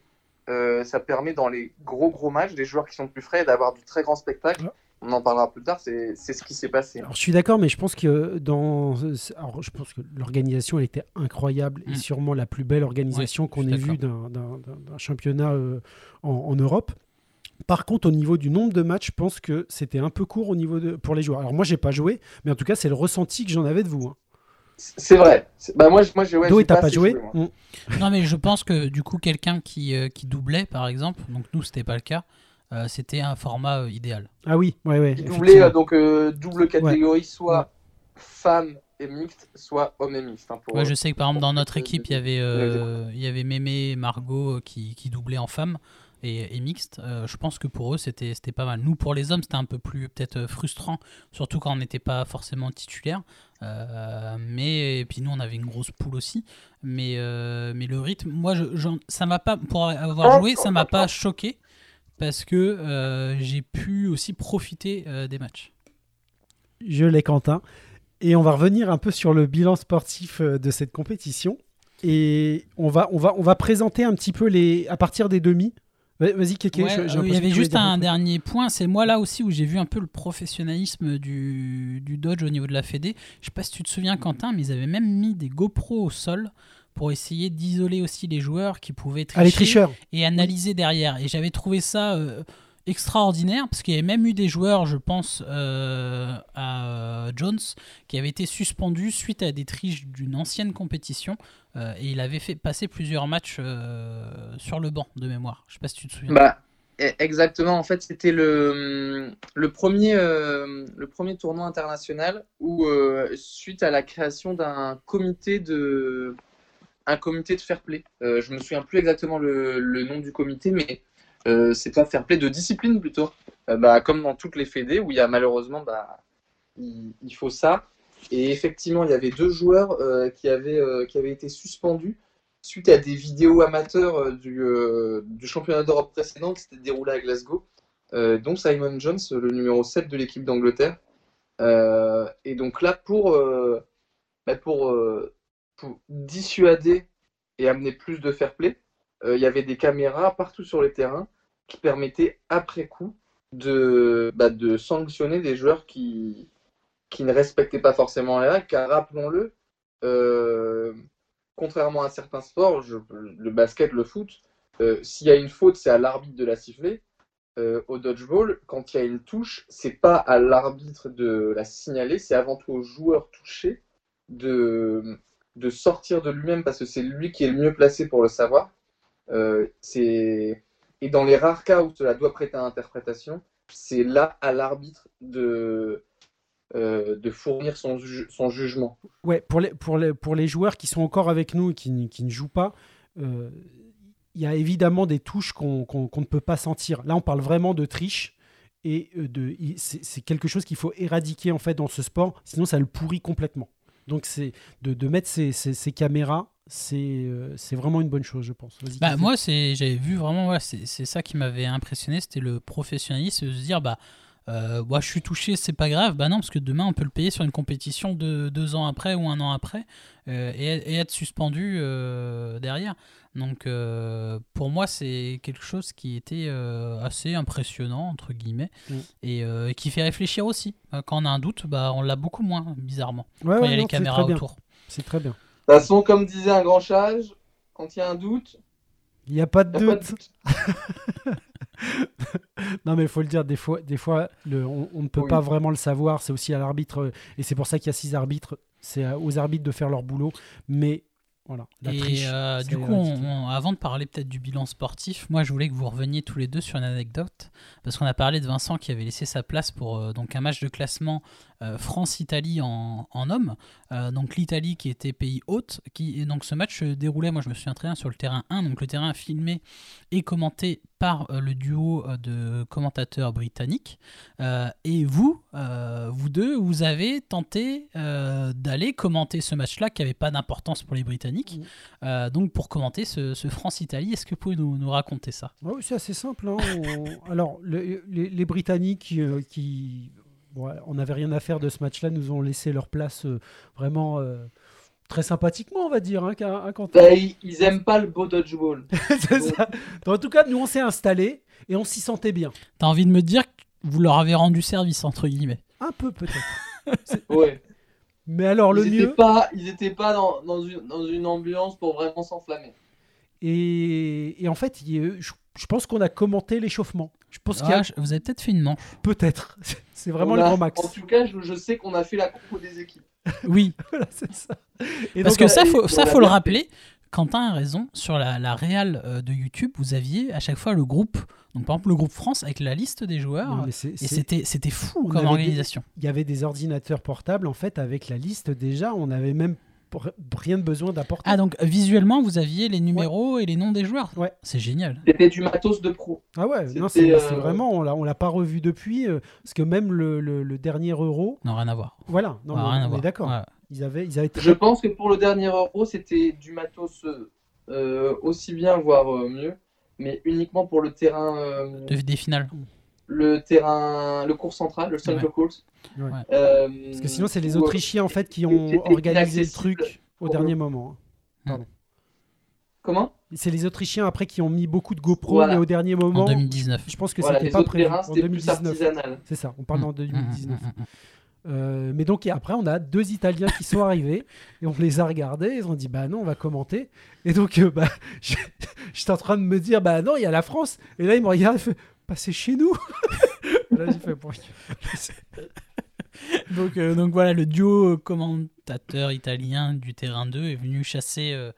euh, ça permet dans les gros gros matchs, des joueurs qui sont plus frais, d'avoir du très grand spectacle. On en parlera plus tard, c'est, c'est ce qui s'est passé. Alors, je suis d'accord, mais je pense que dans, alors, je pense que l'organisation elle était incroyable et Mm. sûrement la plus belle organisation Ouais, qu'on ait vue d'un, d'un- d'un- d'un championnat euh, en, en Europe. Par contre, au niveau du nombre de matchs, je pense que c'était un peu court au niveau de, pour les joueurs. Alors moi, j'ai pas joué, mais en tout cas, c'est le ressenti que j'en avais de vous. hein. C'est vrai. Bah, moi, moi j'ai, ouais, Do, j'ai et t'as pas joué moi. Mm. Non, mais je pense que du coup, quelqu'un qui, euh, qui doublait, par exemple, donc nous, c'était pas le cas, euh, c'était un format euh, idéal. Ah oui, ouais, ouais. Qui doublait euh, donc euh, double catégorie, soit femme et mixte, soit homme et mixte. hein, pour, Ouais, je sais que par exemple, dans notre équipe, il y avait, euh, il y avait Mémé et Margot qui, qui doublaient en femmes et. Euh, je pense que pour eux, c'était c'était pas mal. Nous, pour les hommes, c'était un peu plus peut-être frustrant, surtout quand on n'était pas forcément titulaire. Euh, mais et puis nous, on avait une grosse poule aussi. Mais, euh, mais le rythme, moi, ça m'a pas, pour avoir joué, ça m'a pas choqué parce que euh, j'ai pu aussi profiter des matchs. Je l'ai, Quentin. Et on va revenir un peu sur le bilan sportif de cette compétition. Et on va, on va, on va présenter un petit peu les, à partir des demi. Va- Vas-y, Kéké. Ouais, euh, il y avait juste un dernier point, c'est moi là aussi où j'ai vu un peu le professionnalisme du, du Dodge au niveau de la Fédé. Je sais pas si tu te souviens Quentin, mais ils avaient même mis des GoPro au sol pour essayer d'isoler aussi les joueurs qui pouvaient Ah, les tricher tricheurs. et analyser derrière. Et j'avais trouvé ça euh, extraordinaire parce qu'il y avait même eu des joueurs, je pense euh, à euh, Jones, qui avaient été suspendus suite à des triches d'une ancienne compétition. euh, et il avait fait passer plusieurs matchs sur le banc de mémoire. Je sais pas si tu te souviens. Bah, e- exactement. En fait, c'était le, le, premier, tournoi international où, suite à la création d'un comité de, un comité de fair play, euh, je me souviens plus exactement le nom du comité, mais euh, c'est pas fair play de discipline plutôt. Euh, bah, comme dans toutes les fédés où il y a malheureusement, bah, il, faut ça. Et effectivement, il y avait deux joueurs euh, qui, avaient, qui avaient été suspendus suite à des vidéos amateurs du, championnat d'Europe précédent qui s'était déroulé à Glasgow, dont Simon Jones, le numéro 7 de l'équipe d'Angleterre. Et donc là, pour, bah, pour, dissuader et amener plus de fair play, il y avait des caméras partout sur les terrains qui permettaient après coup de, bah, de sanctionner des joueurs qui, qui ne respectaient pas forcément les règles, car rappelons-le, euh, contrairement à certains sports, le basket, le foot, euh, s'il y a une faute, c'est à l'arbitre de la siffler. Euh, au dodgeball, quand il y a une touche, c'est pas à l'arbitre de la signaler, c'est avant tout au joueur touché de, de sortir de lui-même parce que c'est lui qui est le mieux placé pour le savoir. C'est... Et dans les rares cas où cela doit prêter à interprétation, c'est là à l'arbitre de, euh, fournir son, ju- son jugement. Ouais, pour les, pour, les, pour les joueurs qui sont encore avec nous et qui, qui ne jouent pas, euh, il y a évidemment des touches qu'on qu'on ne peut pas sentir. Là, on parle vraiment de triche et euh, c'est quelque chose qu'il faut éradiquer en fait dans ce sport, sinon ça le pourrit complètement. Donc, c'est de, de mettre ces- ces caméras, c'est euh, c'est vraiment une bonne chose, je pense. Bah, moi, c'est, j'avais vu vraiment, c'est, ça qui m'avait impressionné, c'était le professionnalisme, de se dire, bah, euh, bah, je suis touché, c'est pas grave. Bah non, parce que demain, on peut le payer sur une compétition de deux ans après ou un an après euh, et, et être suspendu euh, derrière. Donc, pour moi, c'est quelque chose qui était assez impressionnant, entre guillemets, Mm. et, et qui fait réfléchir aussi. Quand on a un doute, bah, on l'a beaucoup moins, bizarrement, Ouais, quand ouais, il y a non, les caméras autour. C'est très bien. De toute façon, comme disait un grand sage, quand il y a un doute, Il n'y a pas de pas doute. de doute. Non, mais il faut le dire, des fois, des fois le- on, on ne peut Oui. pas vraiment le savoir. C'est aussi à l'arbitre, et c'est pour ça qu'il y a six arbitres. C'est aux arbitres de faire leur boulot. Mais voilà, la Et triche. euh, du coup, ridicule. on- on- avant de parler peut-être du bilan sportif, moi je voulais que vous reveniez tous les deux sur une anecdote, parce qu'on a parlé de Vincent qui avait laissé sa place pour euh, donc un match de classement euh, France-Italie en, en hommes. Euh, donc l'Italie qui était pays hôte, qui et donc ce match se déroulait, moi je me souviens très bien sur le terrain 1, donc le terrain filmé et commenté par euh, le duo euh, de commentateurs britanniques. Euh, et vous, euh, vous deux, vous avez tenté euh, d'aller commenter ce match-là qui n'avait pas d'importance pour les Britanniques. Euh, donc pour commenter ce, ce France-Italie, est-ce que vous pouvez nous, nous raconter ça? Oui, c'est assez simple. hein. On- Alors, le- les, les Britanniques euh, qui. Bon, on n'avait rien à faire de ce match-là, nous ont laissé leur place euh, vraiment euh, très sympathiquement, on va dire, hein, hein, Quentin. Bah, ils, ils aiment pas le beau dodgeball. C'est ça. En tout cas, nous, on s'est installés et on s'y sentait bien. T'as envie de me dire que vous leur avez rendu service, entre guillemets? Un peu, peut-être. Ouais. Mais alors, le ils étaient mieux. pas, ils étaient pas dans, dans, une, dans une ambiance pour vraiment s'enflammer. Et, et en fait, il je pense qu'on a commenté l'échauffement. Je pense qu'il y a je- Vous avez peut-être fait une manche. peut-être. C'est vraiment le grand max. En tout cas, je, je sais qu'on a fait la compo des équipes. Oui, Voilà, c'est ça. Et parce donc, que euh, ça, faut, ça, faut le rappeler. Quentin a raison. Sur la, la réal euh, de YouTube, vous aviez à chaque fois le groupe, donc par exemple le groupe France avec la liste des joueurs. non, mais c'est- et c'était c'était fou on comme avait des- organisation. il y avait des ordinateurs portables en fait avec la liste déjà. On n'avait même rien de besoin d'apporter. Ah, donc visuellement, vous aviez les numéros et les noms des joueurs. Ouais. C'est génial. C'était du matos de pro. Ah ouais, non, c'est euh, c'est vraiment, on l'a, pas revu depuis, euh, parce que même le, le- le dernier euro, Non, rien à voir. voilà, non, à on est d'accord. Ouais. Ils avaient, ils avaient Je pense que pour le dernier euro, c'était du matos euh, aussi bien, voire euh, mieux, mais uniquement pour le terrain, euh, De- des finales. Le terrain, le cours central, le central Ouais. court. Ouais. Euh, Parce que sinon, c'est les Autrichiens en fait qui ont organisé le truc au dernier le- moment. hein. Comment? C'est les Autrichiens après qui ont mis beaucoup de GoPro, Voilà. mais au dernier En moment, 2019. je pense que Voilà, c'était pas prévu terrains, en c'était plus 2019. artisanal. C'est ça, on parle en Mm, 2019. mm, mm, mm. Euh, mais donc et après, on a deux Italiens qui sont arrivés et on les a regardés. Ils ont dit bah non, on va commenter. Et donc euh, bah, je- j'étais en train de me dire bah non, il y a la France. Et là, il me regarde, il fait c'est chez nous. là, j'ai fait bon. donc, euh, donc voilà, le duo commentateur italien du terrain 2 est venu chasser, euh,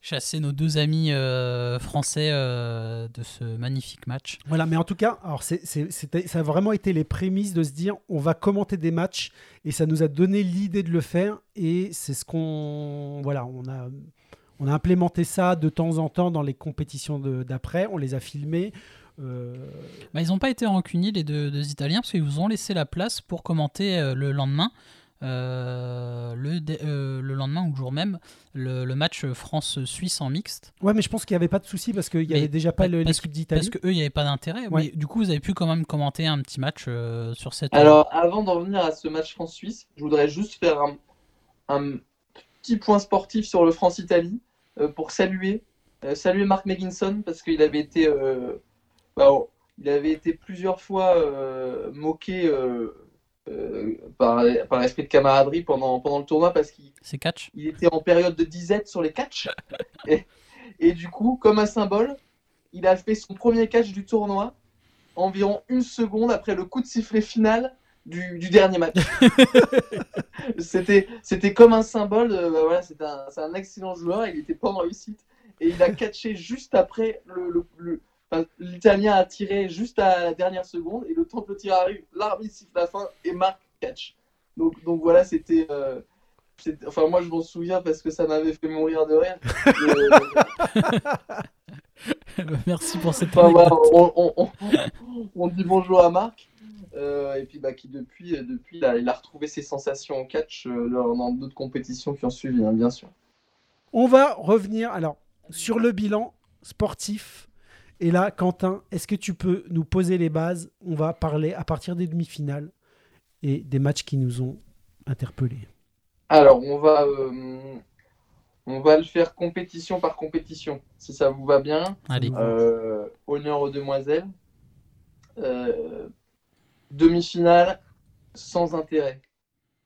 chasser nos deux amis euh, français euh, de ce magnifique match. Voilà, mais en tout cas, alors c'est, c'est- c'était- ça a vraiment été les prémices de se dire on va commenter des matchs et ça nous a donné l'idée de le faire et c'est ce qu'on voilà, on a on a implémenté ça de temps en temps dans les compétitions de- d'après, on les a filmés. Euh, Bah, ils n'ont pas été rancuniers, les deux, deux Italiens, parce qu'ils vous ont laissé la place pour commenter euh, le lendemain. euh, le, euh, lendemain ou le jour même, le, le match France-Suisse en mixte. Ouais, mais je pense qu'il n'y avait pas de souci parce qu'il n'y avait déjà pas l'équipe d'Italie. Parce que eux, il n'y avait pas d'intérêt. Ouais. Du coup, vous avez pu quand même commenter un petit match euh, sur cette. Alors, avant d'en venir à ce match France-Suisse, je voudrais juste faire un, un petit point sportif sur le France-Italie euh, pour saluer, euh, saluer Mark Megginson parce qu'il avait été, euh, bah, oh, il avait été plusieurs fois euh, moqué euh, euh, par, par l'esprit de camaraderie pendant, pendant le tournoi parce qu'il catch. il était en période de disette sur les catchs. et, et du coup, comme un symbole, il a fait son premier catch du tournoi environ une seconde après le coup de sifflet final du, du dernier match. c'était, c'était comme un symbole. euh, bah voilà, c'est un, c'est un excellent joueur. Il n'était pas en réussite. Et il a catché juste après le. le- le- enfin, L'Italien a tiré juste à la dernière seconde. Et le temps que le tir arrive, l'arbitre siffle la fin et marque catch. Donc, donc voilà, c'était. euh, c'est- Enfin, moi, je m'en souviens parce que ça m'avait fait mourir de rire. Euh, Merci pour cette enfin, voilà, on, on- on- on dit bonjour à Marc. euh, et puis, bah, qui depuis, euh, depuis il, a, il a retrouvé ses sensations en catch euh, dans dans d'autres compétitions qui ont suivi, hein, bien sûr. On va revenir alors sur le bilan sportif Et là, Quentin, est-ce que tu peux nous poser les bases? On va parler à partir des demi-finales et des matchs qui nous ont interpellés. Alors, on va, euh, on va le faire compétition par compétition, si ça vous va bien. Allez. Euh, honneur aux demoiselles. Euh, Demi-finale sans intérêt.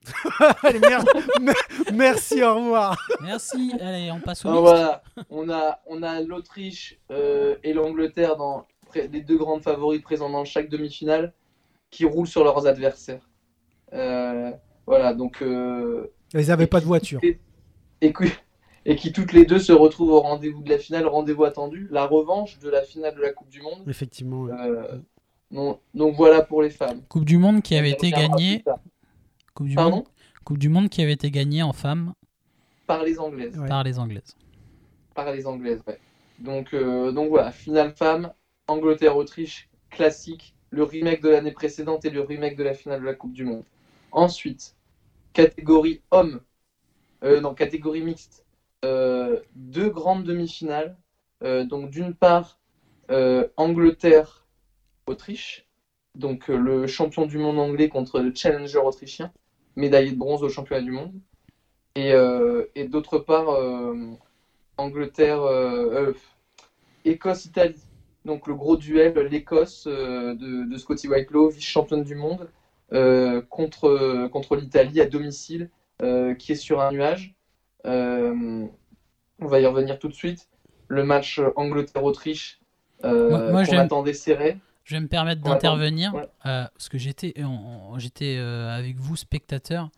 Allez, mer- mer- merci, au revoir. Merci. Allez, on passe au Alors, voilà, on a, on a l'Autriche euh, et l'Angleterre dans les deux grandes favorites présents dans chaque demi-finale qui roulent sur leurs adversaires. Euh, voilà, donc euh, Ils n'avaient pas de voiture. et, et qui- et qui toutes les deux se retrouvent au rendez-vous de la finale, rendez-vous attendu, la revanche de la finale de la Coupe du Monde. Effectivement. ouais. Euh, donc voilà pour les femmes. Coupe du monde qui avait été gagnée. Coupe du Pardon monde. Coupe du monde qui avait été gagnée en femmes Par les Anglaises. Ouais. par les Anglaises. Par les Anglaises, ouais. Donc, euh, donc voilà, finale femme, Angleterre-Autriche, classique, le remake de l'année précédente et le remake de la finale de la Coupe du Monde. Ensuite, catégorie homme, euh, non, catégorie mixte, euh, deux grandes demi-finales. Euh, donc d'une part, euh, Angleterre-Autriche, donc euh, le champion du monde anglais contre le challenger autrichien, médaillé de bronze au championnat du monde. Et, euh, et d'autre part, euh, Angleterre, euh, Écosse-Italie. Donc le gros duel, l'Écosse de, de Scotty Whitelaw, vice-championne du monde, contre, contre l'Italie à domicile, qui est sur un nuage. On va y revenir tout de suite. Le match Angleterre-Autriche, Moi- moi, qu'on attendait serré. Je vais me permettre d'intervenir ouais. euh, parce que j'étais euh, avec vous spectateur.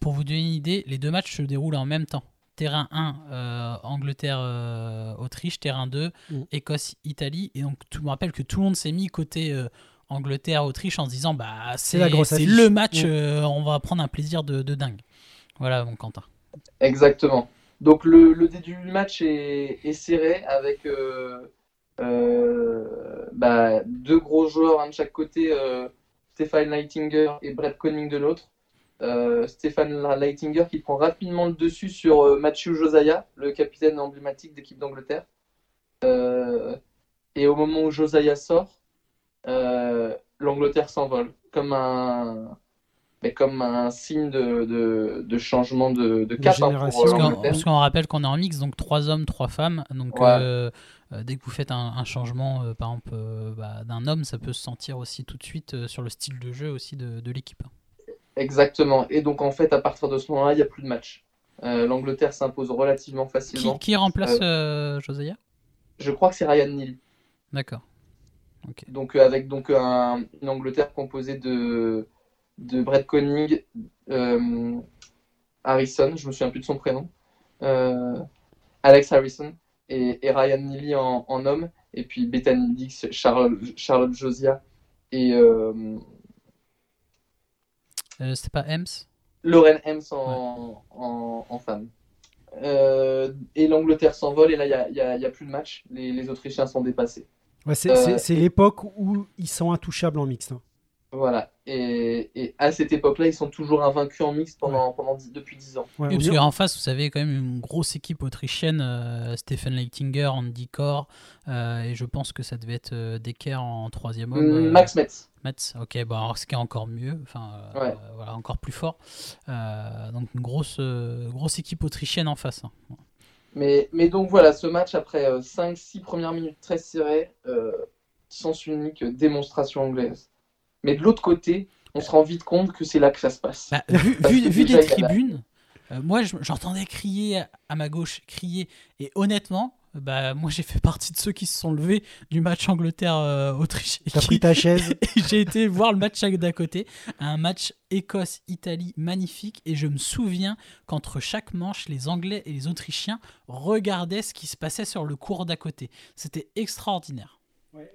Pour vous donner une idée, les deux matchs se déroulent en même temps. Terrain 1, euh, Angleterre-Autriche. terrain 2, Mm. Écosse-Italie. Et donc, tout, je me rappelle que tout le monde s'est mis côté euh, Angleterre-Autriche en se disant bah, c'est la grosse c'est affiche. le match, Mm. euh, on va prendre un plaisir de, de dingue. Voilà, mon Quentin. Exactement. Donc le, le début du match est, est serré avec bah, deux gros joueurs, un de chaque côté, euh, Stéphane Leitinger et Brett Koning de l'autre. Euh, Stéphane Leitinger qui prend rapidement le dessus sur euh, Mathieu Josiah, le capitaine emblématique d'équipe d'Angleterre. Euh, et au moment où Josiah sort, euh, l'Angleterre s'envole comme un, mais comme un signe de, de, de changement de, de cap hein, Parce euh, qu'on rappelle qu'on est en mix, donc trois hommes, trois femmes. Donc Ouais. euh, euh, dès que vous faites un, un changement, euh, par exemple, euh, bah, d'un homme, ça peut se sentir aussi tout de suite euh, sur le style de jeu aussi de, de l'équipe. Exactement. Et donc, en fait, à partir de ce moment-là, il n'y a plus de match. Euh, L'Angleterre s'impose relativement facilement. qui remplace euh, Josiah Je crois que c'est Ryan Neal. D'accord. Donc, euh, avec donc, un- une Angleterre composée de, de Brett Koenig, euh, Harrison, je me souviens plus de son prénom, euh, Alex Harrison et, et Ryan Neely en, en homme, et puis Bethany Dix, Charlotte, Charlotte Josiah et euh, Euh, C'était pas Ems? Lauren Hems en, en, en femme. Euh, et l'Angleterre s'envole, et là, il n'y a, a- il y a plus de match. Les, les Autrichiens sont dépassés. Ouais, c'est Euh, c'est l'époque où ils sont intouchables en mixte. hein. Voilà. Et, et à cette époque-là, ils sont toujours invaincus en mixte pendant, pendant dix- depuis 10 ans. Ouais, parce qu'en face, vous savez, quand même une grosse équipe autrichienne, euh, Stephen Leitinger, Andy Kor, euh, et je pense que ça devait être euh, Decker en troisième homme. euh, Max Metz. Metz, ok, bon, alors ce qui est encore mieux, enfin, Ouais. voilà, encore plus fort. Euh, donc une grosse, euh, grosse équipe autrichienne en face. hein. Mais, mais donc voilà, ce match, après 5-6 premières minutes très serrées, euh, sens unique, démonstration anglaise. Mais de l'autre côté, on se rend vite compte que c'est là que ça se passe. Bah, vu Parce vu- que vu déjà, des tribunes, euh, moi je- j'entendais crier à- ma gauche, crier, et honnêtement, bah, moi j'ai fait partie de ceux qui se sont levés du match Angleterre-Autriche. T'as pris ta chaise. J'ai été voir le match d'à côté, un match Écosse-Italie magnifique, et je me souviens qu'entre chaque manche, les Anglais et les Autrichiens regardaient ce qui se passait sur le cours d'à côté. C'était extraordinaire.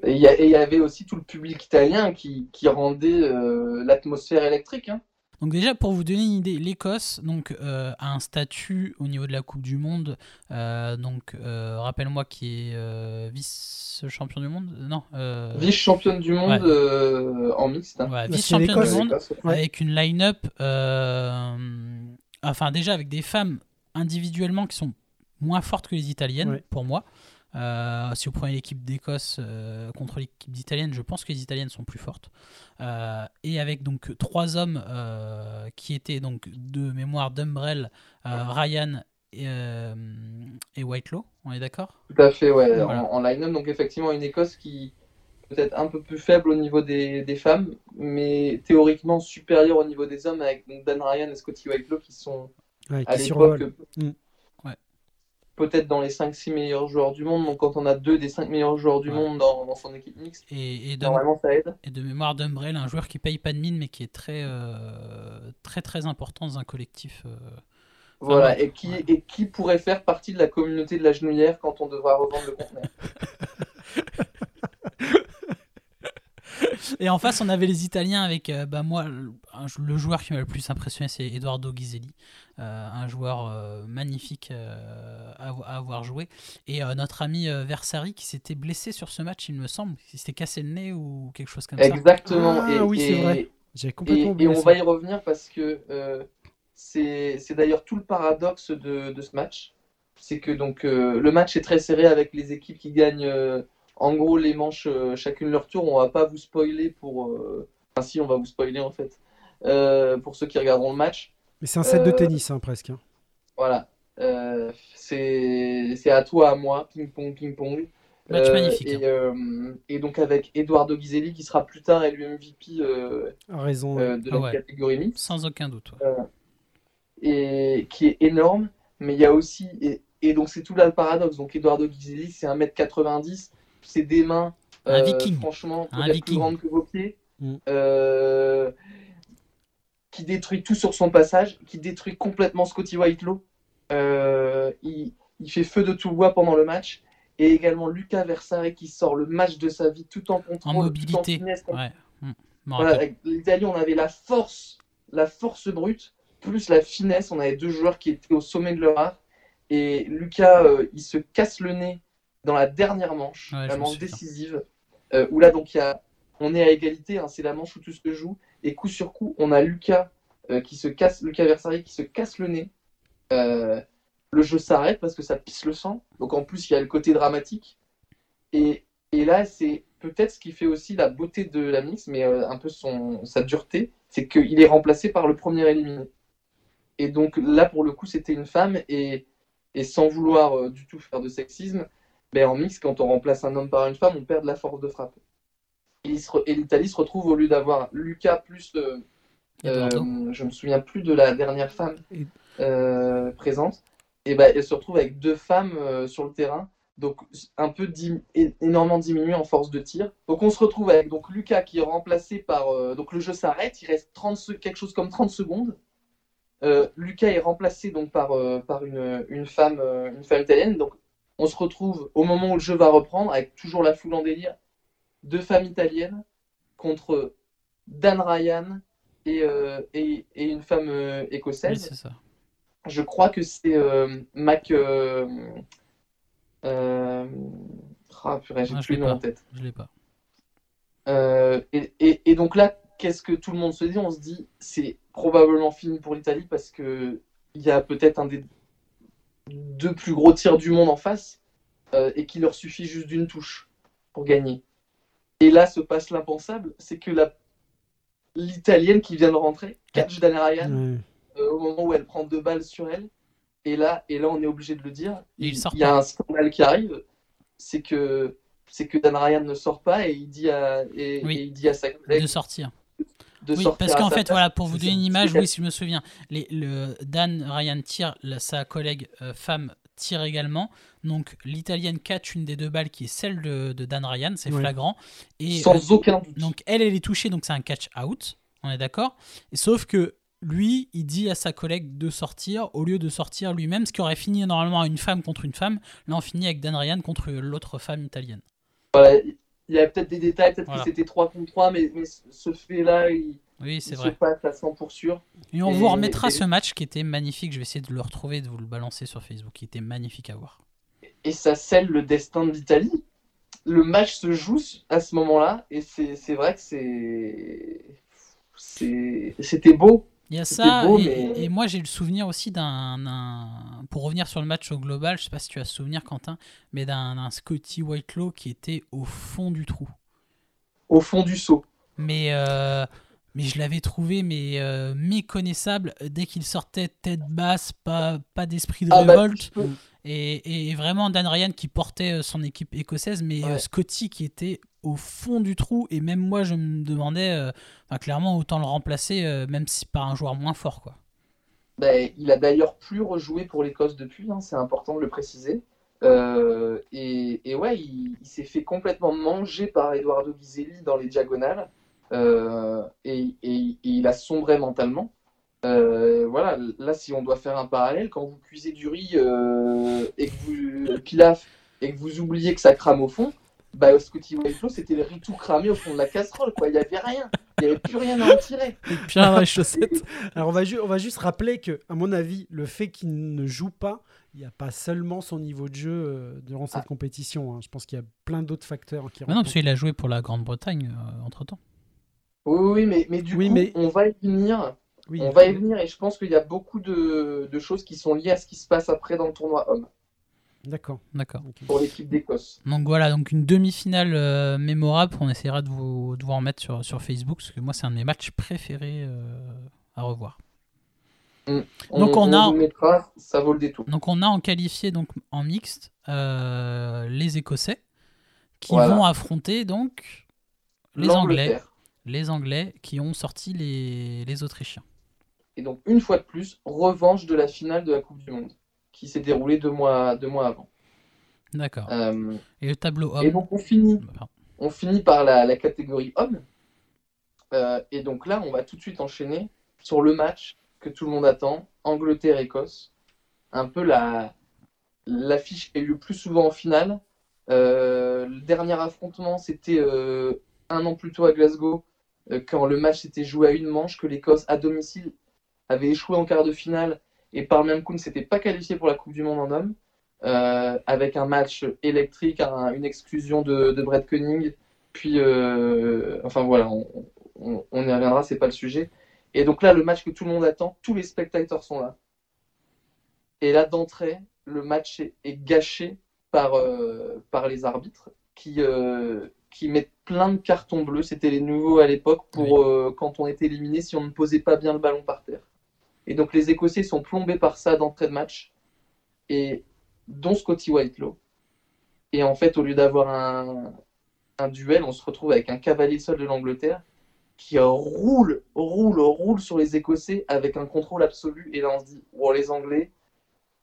Et il y, avait aussi tout le public italien qui, qui rendait euh, l'atmosphère électrique. hein. Donc déjà pour vous donner une idée, l'Écosse donc euh, a un statut au niveau de la Coupe du Monde. euh, donc euh, rappelle-moi qui est euh, vice-champion du monde. Non. euh, Vice-championne du monde Ouais. euh, en mixte. hein. ouais, c'est vice-championne du monde. Ouais. avec une line-up, euh, enfin déjà avec des femmes individuellement qui sont moins fortes que les italiennes Ouais. pour moi. Euh, si vous prenez l'équipe d'Écosse euh, contre l'équipe d'Italienne, je pense que les Italiennes sont plus fortes. Euh, et avec donc trois hommes euh, qui étaient donc de mémoire d'Umbrell, euh, Ryan et, euh, et Whitelaw, on est d'accord? Tout à fait, ouais, Voilà. en, en line-up. Donc, effectivement, une Écosse qui peut-être un peu plus faible au niveau des, des femmes, mais théoriquement supérieure au niveau des hommes, avec donc, Dan Ryan et Scotty Whitelaw qui sont Ouais, à l'époque. Peut-être dans les 5-6 meilleurs joueurs du monde. Donc, quand on a deux des 5 meilleurs joueurs du Ouais. monde dans, dans son équipe mixte, et, et de, normalement, ça aide. et de mémoire d'Umbrell, un joueur qui paye pas de mine mais qui est très euh, très très important dans un collectif. euh. Voilà, ouais. et qui, Ouais. et qui pourrait faire partie de la communauté de la genouillère quand on devra revendre le conteneur. Et en face, on avait les Italiens avec, euh, bah, moi, le, un- le joueur qui m'a le plus impressionné, c'est Eduardo Ghiselli, euh, un joueur euh, magnifique euh, à, avo- à avoir joué. Et euh, notre ami euh, Versari qui s'était blessé sur ce match, il me semble, il s'était cassé le nez ou quelque chose comme ça. Exactement. Ah, et, oui, c'est et- vrai. J'ai Et, complètement et oublié on ça. va y revenir parce que euh, c'est c'est d'ailleurs tout le paradoxe de, de ce match. C'est que donc euh, le match est très serré avec les équipes qui gagnent euh, en gros les manches euh, chacune leur tour. On va pas vous spoiler pour. euh, Enfin, si, on va vous spoiler en fait. Euh, pour ceux qui regarderont le match. Mais c'est un set de tennis, hein, presque. hein. Voilà. Euh, c'est c'est à toi, à moi, ping-pong, ping-pong. Match Euh, magnifique, Et, euh, et donc avec Eduardo Ghiselli qui sera plus tard élu MVP euh, raison. euh, de Ah la ouais. catégorie mixte. Sans aucun doute. ouais. et qui est énorme, mais il y a aussi, et, et donc c'est tout là le paradoxe, donc Eduardo Ghiselli c'est 1m90, c'est des mains, Un euh, viking. franchement, Un plus grandes que vos pieds, Mm. euh, qui détruit tout sur son passage, qui détruit complètement Scotty Whitelaw, Euh, il, il fait feu de tout bois pendant le match, et également Lucas Versare qui sort le match de sa vie tout en contrôle, En tout en mobilité. finesse, Ouais. Mm. Voilà, l'Italie, on avait la force, la force brute, plus la finesse. On avait deux joueurs qui étaient au sommet de leur art. Et Lucas, euh, il se casse le nez dans la dernière manche, Ouais, la manche décisive, euh, où là, donc, y a, on est à égalité. hein, c'est la manche où tout se joue. Et coup sur coup, on a Lucas euh, qui se casse, Lucas Versari qui se casse le nez. Euh, le jeu s'arrête parce que ça pisse le sang. Donc en plus, il y a le côté dramatique. Et, et là, c'est peut-être ce qui fait aussi la beauté de la mix, mais euh, un peu son, sa dureté, c'est qu'il est remplacé par le premier éliminé. Et donc là, pour le coup, c'était une femme, et, et sans vouloir du tout faire de sexisme, ben, en mix, quand on remplace un homme par une femme, on perd de la force de frappe. Et, re- l'Italie se retrouve, au lieu d'avoir Lucas plus... euh, euh, je me souviens plus de la dernière femme euh, présente, et ben, elle se retrouve avec deux femmes euh, sur le terrain, donc un peu dim- énormément diminué en force de tir. Donc on se retrouve avec donc Lucas qui est remplacé par euh, donc le jeu s'arrête, il reste 30 se- quelque chose comme 30 secondes. Euh, Lucas est remplacé donc par, euh, par une, une femme euh, une femme italienne. Donc on se retrouve au moment où le jeu va reprendre avec toujours la foule en délire, deux femmes italiennes contre Dan Ryan et, euh, et, et une femme euh, Oui, écossaise. c'est ça. Je crois que c'est euh, Mac. Ah, purée, j'ai je plus l'ai le nom pas. en tête. Je l'ai pas. Et, et- et donc là, qu'est-ce que tout le monde se dit? On se dit, c'est probablement fini pour l'Italie parce que il y a peut-être un des deux plus gros tirs du monde en face euh, et qu'il leur suffit juste d'une touche pour gagner. Et là se passe l'impensable, c'est que la l'italienne qui vient de rentrer, catch Dan Ryan, euh, au moment où elle prend deux balles sur elle. Et là, et là, on est obligé de le dire. Il sort y a un scandale qui arrive, c'est que c'est que Dan Ryan ne sort pas et il dit à et, Oui. et il dit à sa collègue De sortir. De Oui, sortir parce qu'en fait, voilà, pour vous donner une image, oui, si je me souviens, les, le Dan Ryan tire, la- sa collègue euh, femme tire également. Donc l'italienne catch une des deux balles qui est celle de, de Dan Ryan, c'est flagrant. Et euh, sans aucun doute. donc elle, elle est touchée, donc c'est un catch out. On est d'accord Et Sauf que lui, il dit à sa collègue de sortir au lieu de sortir lui-même, ce qui aurait fini normalement à une femme contre une femme. Là, on finit avec Dan Ryan contre l'autre femme italienne. Voilà, il y a peut-être des détails, peut-être Voilà. que c'était 3 contre 3, mais, mais ce fait-là, il, Oui, il c'est se vrai. passe à 100 pour sûr. Et on Et- vous remettra et- ce match qui était magnifique. Je vais essayer de le retrouver, de vous le balancer sur Facebook, qui était magnifique à voir. Et ça scelle le destin de l'Italie. Le match se joue à ce moment-là, et c'est c'est vrai que c'est c'est- c'était beau. Il y a ça, beau, et, mais- et moi j'ai le souvenir aussi d'un, Pour revenir sur le match au global, je sais pas si tu as souvenir, Quentin, mais d'un, Scotty Whitelaw qui était au fond du trou. Au fond du seau. Mais, euh, mais je l'avais trouvé mais, euh, méconnaissable dès qu'il sortait tête basse, pas, pas d'esprit de Ah bah, révolte. Et, et vraiment Dan Ryan qui portait euh, son équipe écossaise, mais Ouais. Scotty qui était au fond du trou. Et même moi, je me demandais, euh, clairement, autant le remplacer, euh, même si par un joueur moins fort. quoi. Ben, il a d'ailleurs plus rejoué pour l'Écosse depuis, hein, c'est important de le préciser. Euh, et, ouais, il, s'est fait complètement manger par Eduardo Ghiselli dans les diagonales. Et, il a sombré mentalement. Voilà, là, si on doit faire un parallèle, quand vous cuisez du riz et que vous pilaf et que vous oubliez que ça crame au fond, bah, Scotty Whitelaw, c'était le riz tout cramé au fond de la casserole, quoi. Il n'y avait rien, il n'y avait plus rien à en tirer. Pierre dans les chaussettes. Alors on va, ju- on va juste rappeler que, à mon avis, le fait qu'il ne joue pas, il n'y a pas seulement son niveau de jeu euh, durant cette Ah. compétition. hein. Je pense qu'il y a plein d'autres facteurs qui Mais non, parce qu'il a joué pour la Grande-Bretagne entre temps. Oui, oui, oui, mais, mais du Oui, coup, mais- on va y venir. Oui, On va y venir et je pense qu'il y a beaucoup de, de choses qui sont liées à ce qui se passe après dans le tournoi homme D'accord. D'accord. pour l'équipe d'Écosse. Donc voilà, donc une demi-finale euh, mémorable. On essaiera de vous, de vous en mettre sur, sur Facebook, parce que moi, c'est un de mes matchs préférés euh, à revoir. Donc on a- vous mettra, ça vaut le détour. Donc on a en qualifié donc en mixte euh, les Écossais qui Voilà. vont affronter donc les Anglais, les Anglais qui ont sorti les, les Autrichiens. Et donc, une fois de plus, revanche de la finale de la Coupe du Monde qui s'est déroulée deux mois, deux mois avant. D'accord. Euh, Et le tableau et homme. donc, on finit, on finit par la, la catégorie homme. Euh, et donc là, on va tout de suite enchaîner sur le match que tout le monde attend, Angleterre-Écosse. Un peu la l'affiche qui a eu le plus souvent en finale. Euh, le dernier affrontement, c'était un an plus tôt à Glasgow, quand le match s'était joué à une manche, que l'Écosse, à domicile, avait échoué en quart de finale et par le même coup ne s'était pas qualifié pour la Coupe du Monde en homme, euh, avec un match électrique, un- une exclusion de, de Brett Koenig. Puis, euh, enfin voilà, on, on- on y reviendra, c'est pas le sujet. Et donc là, le match que tout le monde attend, tous les spectateurs sont là. Et là, d'entrée, le match est, est gâché par, euh, par les arbitres qui, euh, qui mettent plein de cartons bleus. C'était les nouveaux à l'époque pour euh, quand on était éliminé si on ne posait pas bien le ballon par terre. Et donc les Écossais sont plombés par ça d'entrée de match, et dont Scotty Whitelaw. Et en fait, au lieu d'avoir un, duel, on se retrouve avec un cavalier seul de l'Angleterre qui roule, roule, roule sur les Écossais avec un contrôle absolu. Et là, on se dit, wow, les Anglais,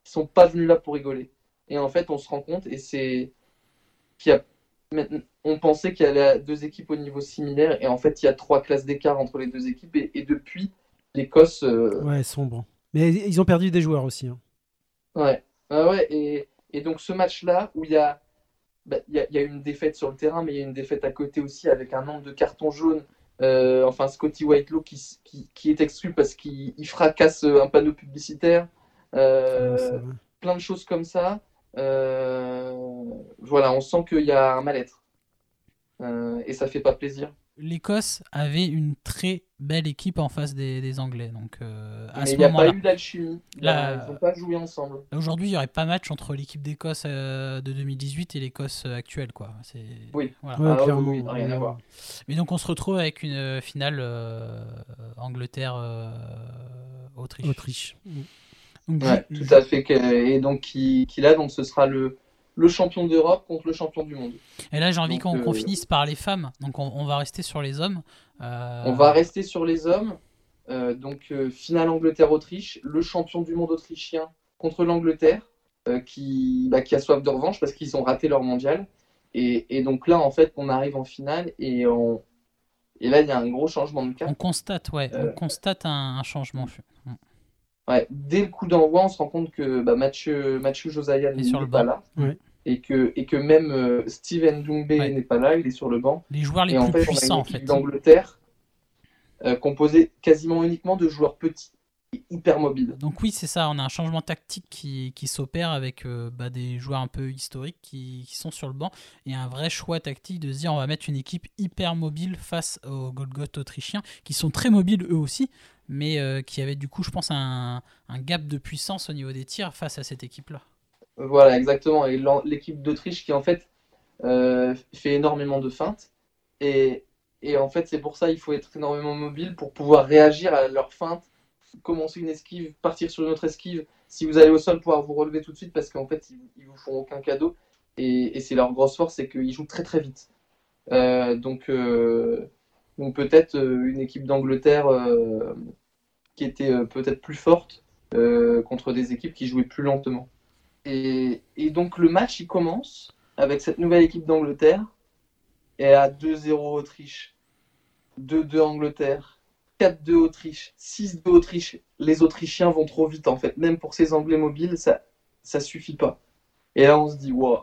ils sont pas venus là pour rigoler. Et en fait, on se rend compte, et c'est qu'il y a on pensait qu'il y avait deux équipes au niveau similaire, et en fait, il y a trois classes d'écart entre les deux équipes, et depuis, l'Écosse, euh, Ouais, sombre. Mais ils ont perdu des joueurs aussi. hein. ouais, ouais, ouais, et, et donc ce match-là, où il y a, bah, y a, il y a une défaite sur le terrain, mais il y a une défaite à côté aussi, avec un nombre de cartons jaunes, euh, enfin Scotty Whitelaw qui, qui, qui est exclu parce qu'il il fracasse un panneau publicitaire, euh, vrai. plein de choses comme ça. Euh, voilà, on sent qu'il y a un mal-être. Et ça fait pas plaisir. L'Écosse avait une très belle équipe en face des, des Anglais. Donc euh, à Mais il n'y a pas eu d'alchimie. Ils n'ont pas joué ensemble. aujourd'hui, il n'y aurait pas match entre l'équipe d'Écosse euh, de 2018 et l'Écosse euh, actuelle. Quoi. C'est- Oui. voilà. Ouais, Ah, clairement. oui, oui, rien à voir. Mais donc on se retrouve avec une euh, finale euh, Angleterre-Autriche. Autriche. Donc, Ouais, ju- tout à fait. Et donc, qui, qui là, donc, ce sera le, le champion d'Europe contre le champion du monde. Et là, j'ai envie Donc, qu'on euh, finisse par les femmes. Donc, on, on va rester sur les hommes. Euh, On va rester sur les hommes. Euh, donc, euh, finale Angleterre-Autriche, le champion du monde autrichien contre l'Angleterre, euh, qui, bah, qui a soif de revanche parce qu'ils ont raté leur mondial. Et, et donc là, en fait, on arrive en finale et, on... et là, il y a un gros changement de cap. On constate, ouais, Euh, on constate un, un changement. Ouais, dès le coup d'envoi, on se rend compte que bah, Mathieu, Mathieu Josiah est n'est sur le pas là. Ouais. Et, que, et que même euh, Steven Doumbé Ouais. n'est pas là, il est sur le banc. Les joueurs les Et en plus fait, on a puissants, en fait. d'Angleterre euh, composée quasiment uniquement de joueurs petits et hyper mobiles. Donc oui, c'est ça, on a un changement tactique qui, qui s'opère avec euh, bah, des joueurs un peu historiques qui, qui sont sur le banc et un vrai choix tactique de se dire on va mettre une équipe hyper mobile face aux Golgoth autrichiens qui sont très mobiles eux aussi, mais euh, qui avait du coup, je pense, un, un gap de puissance au niveau des tirs face à cette équipe-là. Voilà, exactement. Et l'équipe d'Autriche qui, en fait, euh, fait énormément de feintes. Et, et en fait, c'est pour ça il faut être énormément mobile pour pouvoir réagir à leurs feintes, commencer une esquive, partir sur une autre esquive. Si vous allez au sol, pouvoir vous relever tout de suite parce qu'en fait, ils, ils vous font aucun cadeau. Et, c'est leur grosse force, c'est qu'ils jouent très très vite. Euh, donc, euh, donc peut-être euh, une équipe d'Angleterre qui était peut-être plus forte contre des équipes qui jouaient plus lentement. Et, donc le match il commence avec cette nouvelle équipe d'Angleterre et à 2-0 Autriche, 2-2 Angleterre, 4-2 Autriche, 6-2 Autriche. Les Autrichiens vont trop vite en fait, même pour ces Anglais mobiles, ça ça suffit pas. Et là on se dit waouh.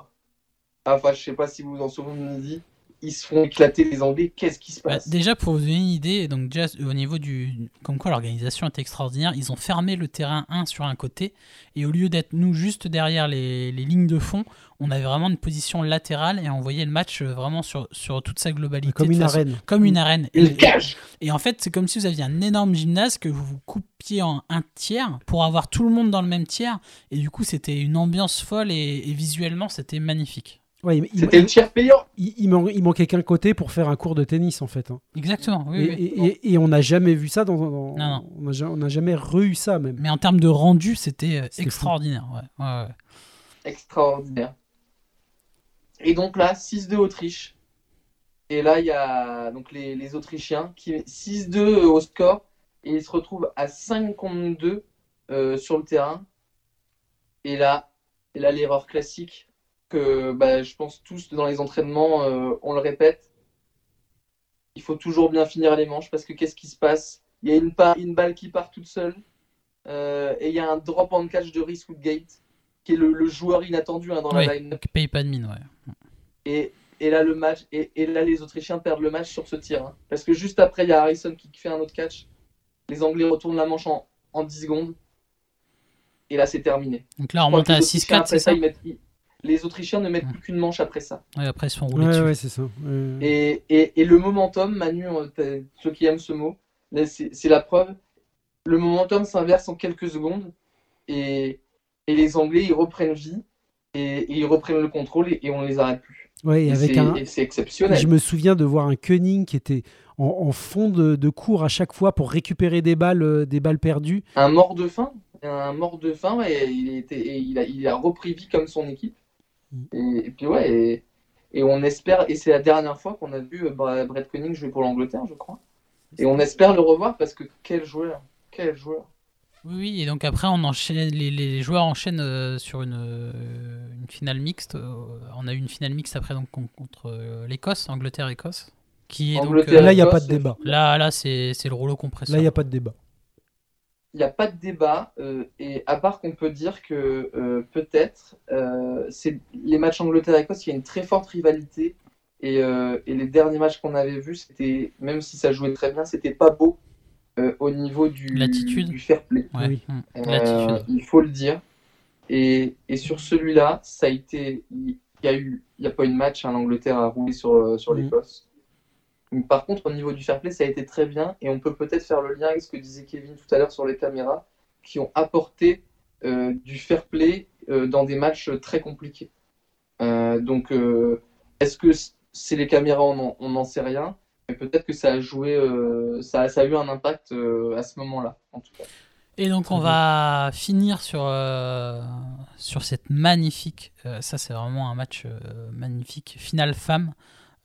Enfin je sais pas si vous vous en souvenez, ils se font éclater les Anglais, qu'est-ce qui se Bah, passe? déjà, pour vous donner une idée, donc déjà au niveau du. Comme quoi l'organisation est extraordinaire, ils ont fermé le terrain 1 sur un côté, et au lieu d'être nous juste derrière les, les lignes de fond, on avait vraiment une position latérale et on voyait le match euh, vraiment sur, sur toute sa globalité. Comme une façon- arène. Comme une arène. Et, Une cage et en fait, c'est comme si vous aviez un énorme gymnase que vous vous coupiez en un tiers pour avoir tout le monde dans le même tiers. Et du coup, c'était une ambiance folle et, et visuellement, c'était magnifique. Ouais, C'était le tiers payant il- il man- il manquait qu'un côté pour faire un cours de tennis en fait. hein. Exactement. Oui, et, oui. et- et- et on n'a jamais vu ça dans. dans- Non, non. On n'a jamais re-eu ça même. Mais en termes de rendu, c'était euh, extraordinaire. Ouais. Ouais, ouais. extraordinaire. Et donc là, 6-2 Autriche. Et là, il y a donc les, les Autrichiens qui 6-2 au score. Et ils se retrouvent à 5 contre 2 euh, sur le terrain. Et là, et là l'erreur classique que bah, je pense tous dans les entraînements, euh, on le répète. Il faut toujours bien finir les manches parce que qu'est-ce qui se passe? Il y a une, une balle qui part toute seule. euh, et il y a un drop and catch de Reese Woodgate qui est le, le joueur inattendu hein, dans la line. qui paye pas de mine, ouais. Et, et là, le match, et, et là, les Autrichiens perdent le match sur ce tir. hein. Parce que juste après, il y a Harrison qui fait un autre catch. Les Anglais retournent la manche en, en 10 secondes. Et là, c'est terminé. Donc là, on remonte à les Autrichiens, 6-4, après c'est ça? ils mettent- ils- Les Autrichiens ne mettent plus qu'une manche après ça. Ouais, après, ils se font rouler Ouais, dessus. ouais, c'est ça. Ouais. Et, et, et le momentum, Manu, euh, ceux qui aiment ce mot, c'est c'est la preuve. Le momentum s'inverse en quelques secondes. Et, et les Anglais, ils reprennent vie. Et, et ils reprennent le contrôle et, et on ne les arrête plus. Ouais, et Et avec c'est un, et c'est exceptionnel. Je me souviens de voir un Koenig qui était en, en fond de, de cours à chaque fois pour récupérer des balles, euh, des balles perdues. Un mort de faim, un mort de faim, et il, était, et il, a, il a repris vie comme son équipe. Et, et puis ouais, et, et on espère, et c'est la dernière fois qu'on a vu euh, Bre- Brett Koenig jouer pour l'Angleterre, je crois. Et on espère le revoir parce que quel joueur, quel joueur. Oui, oui, et donc après, on enchaîne, les, les joueurs enchaînent euh, sur une, euh, une finale mixte. euh, on a eu une finale mixte après donc, con- contre euh, l'Écosse, Angleterre-Écosse. Qui est donc, Angleterre, euh, Là, il n'y a pas de Écosse, débat. là, là c'est c'est le rouleau compresseur. Là, il n'y a pas de débat. Il n'y a pas de débat, euh, et à part qu'on peut dire que euh, peut-être, euh, c'est les matchs Angleterre-Écosse, il y a une très forte rivalité. Et, euh, et les derniers matchs qu'on avait vus, c'était, même si ça jouait très bien, c'était pas beau euh, au niveau du, du fair play. Ouais, hum, Euh, il faut le dire. Et, et sur celui-là, ça a été, il y a eu, il y a pas eu de match, hein, l'Angleterre a roulé sur, sur Mhm. l'Écosse. Par contre, au niveau du fair play, ça a été très bien, et on peut peut-être faire le lien avec ce que disait Kevin tout à l'heure sur les caméras, qui ont apporté euh, du fair play euh, dans des matchs très compliqués. Euh, donc, euh, est-ce que c'est les caméras On n'en- sait rien, mais peut-être que ça a joué, euh, ça, a- ça a eu un impact euh, à ce moment-là, en tout cas. Et donc on va finir sur, euh, sur cette magnifique, euh, ça c'est vraiment un match euh, magnifique, finale femme,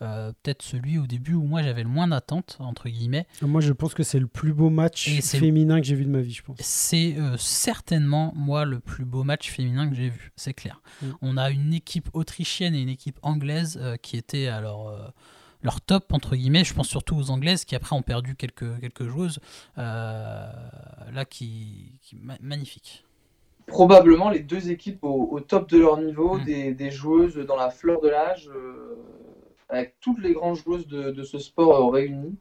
Euh, peut-être celui au début où moi j'avais le moins d'attente, entre guillemets. Moi, je pense que c'est le plus beau match Et féminin que j'ai vu de ma vie, je pense. C'est euh, certainement moi le plus beau match féminin que j'ai vu, c'est clair. Mm. On a une équipe autrichienne et une équipe anglaise euh, qui étaient à leur, euh, leur top, entre guillemets. Je pense surtout aux anglaises qui après ont perdu quelques, quelques joueuses. Euh, là, qui, qui ma- magnifique. probablement les deux équipes au, au top de leur niveau, Mm. des, des joueuses dans la fleur de l'âge, euh, avec toutes les grandes joueuses de, de ce sport euh, réunies.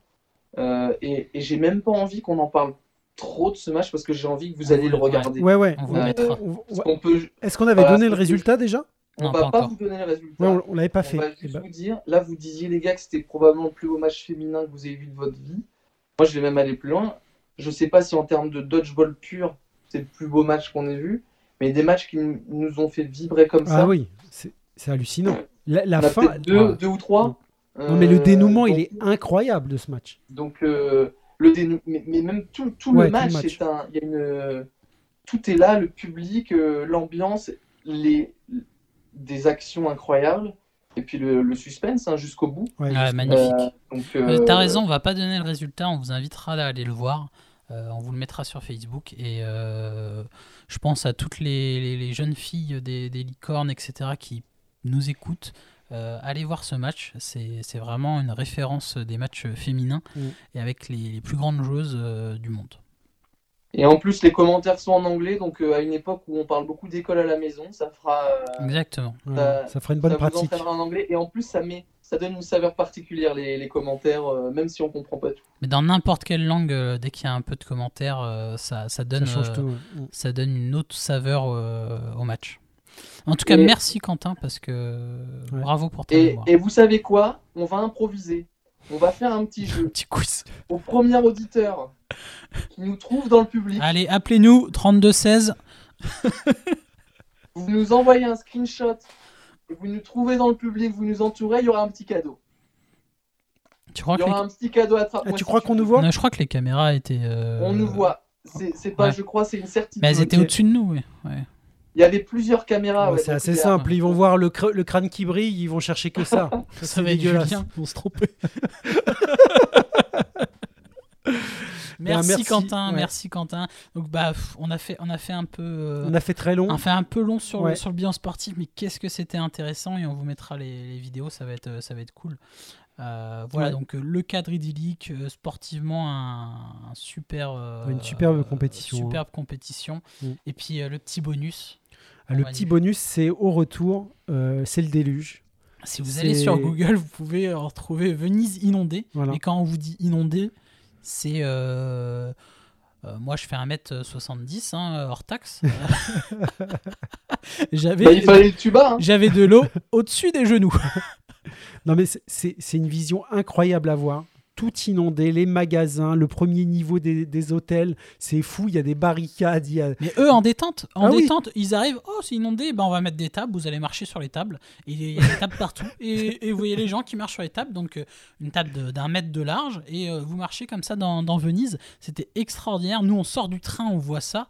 Euh, et et j'ai même pas envie qu'on en parle trop de ce match parce que j'ai envie que vous alliez vous le regarder. Ouais, ouais. On vous Euh. On- peut, Est-ce qu'on avait Voilà, donné le résultat déjà on Non, va pas vous donner le résultat. Ouais, on, on l'avait pas on fait. va Eh juste ben, vous dire, là vous disiez les gars que c'était probablement le plus beau match féminin que vous avez vu de votre vie. Moi je vais même aller plus loin. je sais pas si en termes de dodgeball pur, c'est le plus beau match qu'on ait vu, mais des matchs qui nous- nous ont fait vibrer comme ça. Ah oui, c'est hallucinant. La, la On a fin. deux, Ouais. deux ou trois. Non, mais le Euh, dénouement, il est incroyable de ce match. Donc, euh, le dénou... mais, mais même tout, tout Ouais, le tout le match, match. c'est un... il y a une... tout est là, le public, euh, l'ambiance, les... des actions incroyables, et puis le, le suspense hein, jusqu'au bout. Ouais, magnifique. Euh, donc, Euh, euh, T'as raison, on va pas donner le résultat, on vous invitera à aller le voir. Euh, on vous le mettra sur Facebook et euh, je pense à toutes les, les- les jeunes filles des, des licornes, etc., qui nous écoutent. Euh, allez voir ce match, c'est c'est vraiment une référence des matchs féminins Mm. et avec les, les plus grandes joueuses euh, du monde. Et en plus, les commentaires sont en anglais, donc euh, à une époque où on parle beaucoup d'école à la maison, ça fera. euh, Exactement. ouais, ça- ça ferait une bonne ça pratique. en anglais, et en plus, ça, met... ça donne une saveur particulière, les, les commentaires, euh, même si on comprend pas tout. Mais dans n'importe quelle langue, euh, dès qu'il y a un peu de commentaires, euh, ça, ça donne, Ça change euh, tout. ouais. Mm. ça donne une autre saveur euh, au match. En tout cas, Et- merci Quentin parce que Ouais. bravo pour ta Et, et vous savez quoi? On va improviser. On va faire un petit jeu. Petit quiz. Au premier auditeur qui nous trouve dans le public, Allez, appelez-nous 3216. vous nous envoyez un screenshot et vous nous trouvez dans le public, vous nous entourez, il y aura un petit cadeau. Tu crois Il y les... aura un petit cadeau à. Ah, tu crois qu'on nous voit? Non, je crois que les caméras étaient. euh, On nous voit. C'est pas, ouais. je crois, c'est une certitude. Mais elles étaient au-dessus de nous, oui. Ouais. Il y avait plusieurs caméras. Ouais, ouais, c'est assez simple. Ils vont voir le, cr- le crâne qui brille, ils vont chercher que ça. Ça, c'est va être dégueulasse. Julien, on se tromper. merci, merci, Quentin, ouais. merci Quentin. Donc bah pff, on a fait on a fait un peu euh, On a fait très long. on fait un peu long sur, le, sur le bilan sportif, mais qu'est-ce que c'était intéressant et on vous mettra les, les vidéos, ça va être, euh, ça va être cool. Euh, voilà, Ouais. donc euh, le cadre idyllique, euh, sportivement un, un super, euh, Une superbe compétition, hein. superbe compétition. Mm. Et puis euh, le petit bonus. Ah, le petit bonus, c'est au retour, euh, c'est le déluge. Si vous allez sur Google, vous pouvez euh, retrouver Venise inondée. Voilà. Et quand on vous dit inondée, c'est euh, euh, moi je fais 1m70 hein, hors taxe. J'avais Bah, il fallait le tuba. hein. j'avais de l'eau au-dessus des genoux. Non, mais c'est une vision incroyable à voir. Tout inondé, les magasins, le premier niveau des, des hôtels, c'est fou. Il y a des barricades. Il y a... Mais eux, en détente, en Ah oui. détente, ils arrivent. Oh, c'est inondé. Ben, on va mettre des tables. Vous allez marcher sur les tables. Et il y a des tables partout. Et, et vous voyez les gens qui marchent sur les tables. Donc, euh, une table d'un mètre de large. Et euh, vous marchez comme ça dans, dans Venise. C'était extraordinaire. Nous, on sort du train, on voit ça.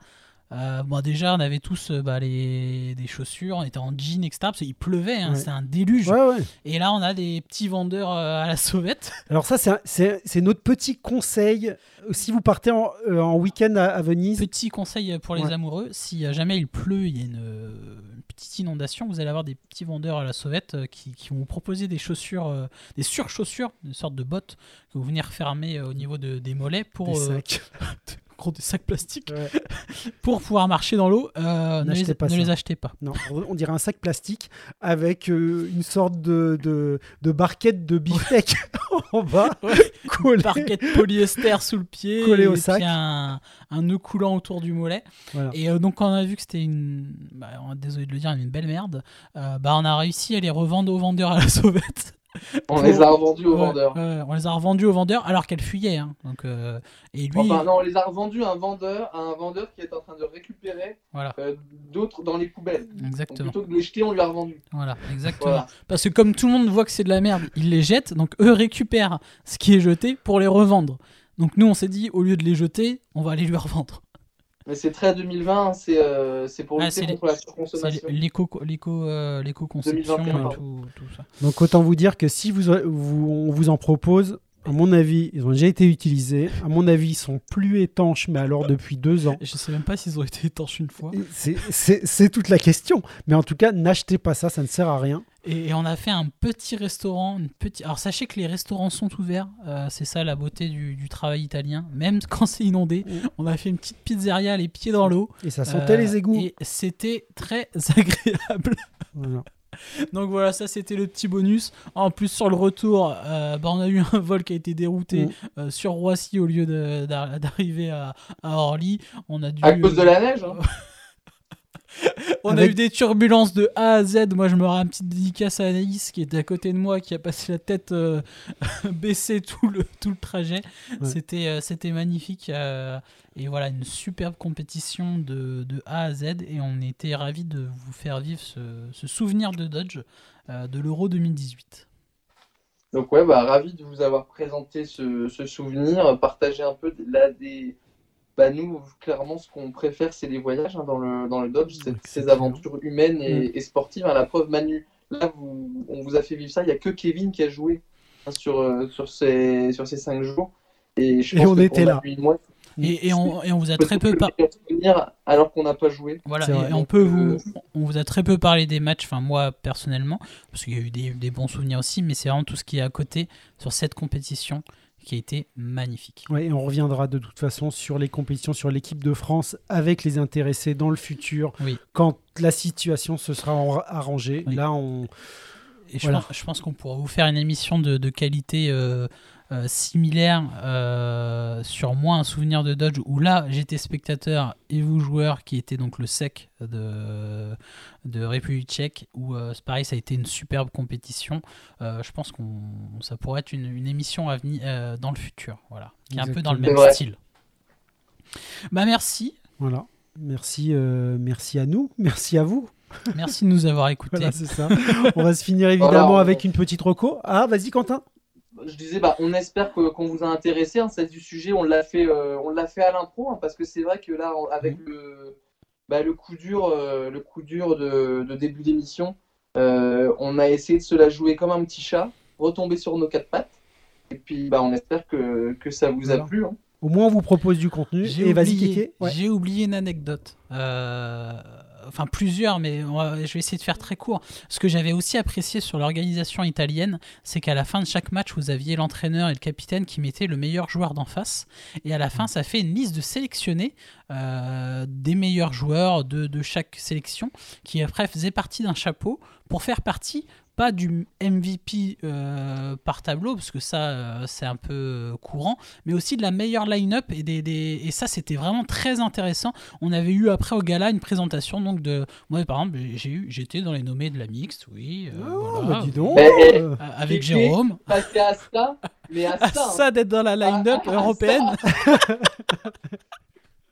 Euh, bon, déjà, on avait tous euh, bah, les, des chaussures. On était en jean, etc. Parce qu'il pleuvait. hein, Ouais. C'était un déluge. Ouais, ouais. Et là, on a des petits vendeurs euh, à la sauvette. Alors ça, c'est notre petit conseil. Si vous partez en, euh, en week-end à, à Venise, Petit conseil pour les amoureux, si jamais il pleut, il y a une, une petite inondation, vous allez avoir des petits vendeurs à la sauvette qui, qui vont vous proposer des chaussures, des surchaussures, une sorte de bottes que vous venez refermer au niveau de- des mollets pour des sacs. gros, des sacs plastiques Ouais. pour pouvoir marcher dans l'eau. Euh, ne les, pas ne ça. les achetez pas. Non, on dirait un sac plastique avec euh, une sorte de, de, de barquette de beefsteak en bas, collée. Parquet de polyester sous le pied, Collé au et sac. puis un, un nœud coulant autour du mollet. Voilà. Et euh, donc quand on a vu que c'était une, bah, désolé de le dire, une belle merde, bah on a réussi à les revendre aux vendeurs à la sauvette. On les a revendus aux Ouais, vendeurs. on les a revendus aux vendeurs alors qu'elles fuyaient. hein. Donc, euh, et lui, Enfin, non, on les a revendus à un vendeur, à un vendeur qui est en train de récupérer voilà, euh, d'autres dans les poubelles. Donc, exactement. plutôt que de les jeter, on lui a revendu. Voilà, exactement. Voilà. Parce que comme tout le monde voit que c'est de la merde, ils les jettent, donc eux récupèrent ce qui est jeté pour les revendre. Donc nous, on s'est dit, au lieu de les jeter, on va aller lui revendre. Mais c'est très 2020, hein, c'est euh, c'est pour Ah, lutter contre la surconsommation. l'éco, l'éco, euh, l'éco-conception 2021, et tout, tout ça. Donc autant vous dire que si vous, vous- on vous en propose, à mon avis, ils ont déjà été utilisés. À mon avis, ils sont plus étanches, mais alors depuis deux ans. Je sais même pas s'ils ont été étanches une fois. C'est- toute la question. Mais en tout cas, n'achetez pas ça, ça ne sert à rien. Et, et on a fait un petit restaurant, une petite. Alors sachez que les restaurants sont ouverts, euh, c'est ça la beauté du, du travail italien. Même quand c'est inondé, Mm. on a fait une petite pizzeria les pieds dans l'eau. Et ça sentait Euh, les égouts. Et c'était très agréable. Voilà. Donc voilà, ça c'était le petit bonus. En plus sur le retour, euh, bah, on a eu un vol qui a été dérouté Mm. euh, sur Roissy au lieu d'arriver à, à Orly. On a dû. À cause de la neige, hein. On a eu des turbulences de A à Z. Moi, je me rends une petite dédicace à Anaïs qui était à côté de moi, qui a passé la tête euh, baissée tout le, tout le trajet. Ouais. C'était euh, c'était magnifique. euh, et voilà, une superbe compétition de, de A à Z. Et on était ravis de vous faire vivre ce, ce souvenir de Dodge euh, de l'Euro 2018. Donc ouais, bah, ravi de vous avoir présenté ce, ce souvenir, partager un peu là des... Bah, nous, clairement, ce qu'on préfère, c'est les voyages hein, dans, le, dans le Dodge, c'est- ces aventures humaines et, et sportives. hein. La preuve, Manu, là, vous, on vous a fait vivre ça, il n'y a que Kevin qui a joué hein, sur, euh, sur, ces, sur ces cinq jours. Et, je Et pense on que était là. Et moi, Et, et on, et on vous a très peu le par- meilleur souvenir alors qu'on n'a pas joué. Voilà, et on peut euh, vous, on vous a très peu parlé des matchs, enfin moi personnellement, parce qu'il y a eu des, des bons souvenirs aussi, mais c'est vraiment tout ce qui est à côté sur cette compétition qui a été magnifique. Ouais, et on reviendra de toute façon sur les compétitions, sur l'équipe de France avec les intéressés dans le futur, Oui. quand la situation se sera arrangée. Oui. Là, on. Et je Voilà. pense, je pense qu'on pourra vous faire une émission de, de qualité euh, euh, similaire euh, sur moi un souvenir de Dodge où là j'étais spectateur et vous joueur qui était donc le sec de, de République tchèque où euh, c'est pareil ça a été une superbe compétition. Euh, je pense qu'on ça pourrait être une, une émission à venir euh, dans le futur voilà qui est un peu dans le même style. Bah merci, Voilà. Merci, euh, merci à nous, merci à vous. merci de nous avoir écoutés. Voilà, c'est ça. on va se finir évidemment Voilà, on- avec une petite reco. Ah, vas-y, Quentin. Je disais, bah, on espère que- qu'on vous a intéressé. Hein, c'est du sujet, on l'a fait, euh, on l'a fait à l'impro, hein, parce que c'est vrai que là, on- avec le, bah, le coup dur, euh, le coup dur de, de début d'émission, euh, on a essayé de se la jouer comme un petit chat, retomber sur nos quatre pattes. Et puis, bah, on espère que, que ça vous Voilà. a plu. hein. Au moins, on vous propose du contenu. J'ai Et vas-y, oublié. Ouais. j'ai oublié une anecdote. Euh, enfin, plusieurs, mais va- je vais essayer de faire très court. Ce que j'avais aussi apprécié sur l'organisation italienne, c'est qu'à la fin de chaque match, vous aviez l'entraîneur et le capitaine qui mettaient le meilleur joueur d'en face. Et à la fin, ça fait une liste de sélectionnés euh, des meilleurs joueurs de, de chaque sélection qui après faisaient partie d'un chapeau pour faire partie pas du MVP euh, par tableau, parce que ça, euh, c'est un peu euh, courant, mais aussi de la meilleure line-up. Et, des, des- et ça, c'était vraiment très intéressant. On avait eu après au gala une présentation donc de. Moi, par exemple, j'ai eu, j'étais dans les nommés de la mixte, oui. euh, Oh, voilà, bah, dis donc. Avec Jérôme. À ça, mais à Ah, ça. hein. ça d'être dans la line-up Ah, ah, européenne.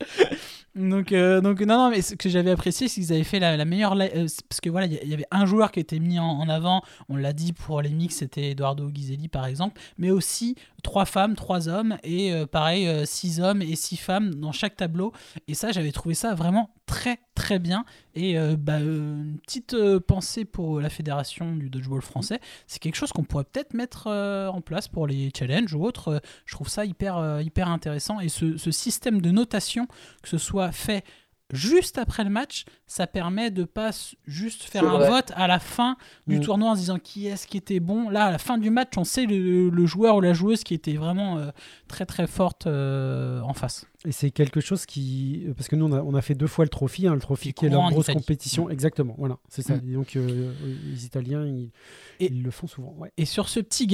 donc, euh, donc non, non, mais ce que j'avais apprécié, c'est qu'ils avaient fait la, meilleure. euh, parce que voilà, il y, avait un joueur qui était mis en, avant. On l'a dit pour les mix, c'était Eduardo Ghiselli par exemple, mais aussi trois femmes, trois hommes et euh, pareil six hommes et six femmes dans chaque tableau. Et ça, j'avais trouvé ça vraiment très très bien. Et bah, une petite pensée pour la fédération du dodgeball français, c'est quelque chose qu'on pourrait peut-être mettre en place pour les challenges ou autres. Je trouve ça hyper, hyper intéressant. Et ce système de notation, que ce soit fait juste après le match, ça permet de pas juste faire un vrai. vote à la fin du Mm. tournoi en se disant qui est-ce qui était bon. Là, à la fin du match, on sait le, le joueur ou la joueuse qui était vraiment euh, très très forte euh, en face. Et c'est quelque chose qui. Parce que nous, on a, on a fait deux fois le trophy. hein, le trophy Qui est leur grosse Italie. compétition. Exactement. Voilà, c'est ça. Mm. Et donc, euh, les Italiens, ils, Et- ils le font souvent. Ouais. Et sur ce petit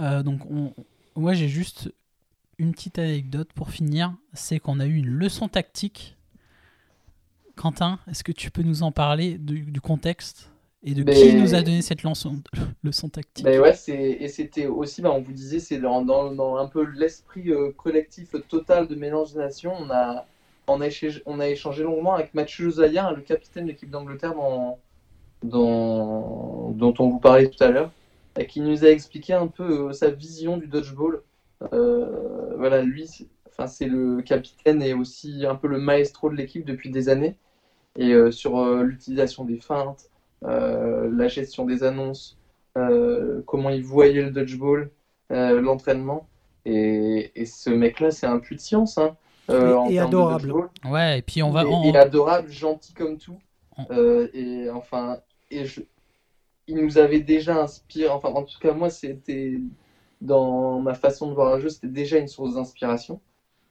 euh, donc on, moi j'ai juste une petite anecdote pour finir, c'est qu'on a eu une leçon tactique. Quentin, est-ce que tu peux nous en parler du, du contexte et de qui nous a donné cette leçon, leçon tactique? Ben ouais, et c'était aussi, ben, on vous disait, c'est dans, dans, un peu l'esprit euh, collectif total de mélange des nations. On a, on a, échangé, on a échangé longuement avec Mathieu Josalia, le capitaine de l'équipe d'Angleterre dans, dans, dont on vous parlait tout à l'heure, et qui nous a expliqué un peu euh, sa vision du dodgeball. Euh, voilà, lui, c'est- enfin, c'est le capitaine et aussi un peu le maestro de l'équipe depuis des années. Et euh, sur euh, l'utilisation des feintes, euh, la gestion des annonces, euh, comment il voyait le dodgeball, euh, l'entraînement. Et, et ce mec-là, c'est un puits de science. Hein, euh, Et- en et termes de adorable. Ouais, et puis on va. Et- on- et adorable, gentil comme tout. On- Euh, et enfin, et je- il nous avait déjà inspiré. Enfin, en tout cas, moi, c'était dans ma façon de voir un jeu, c'était déjà une source d'inspiration.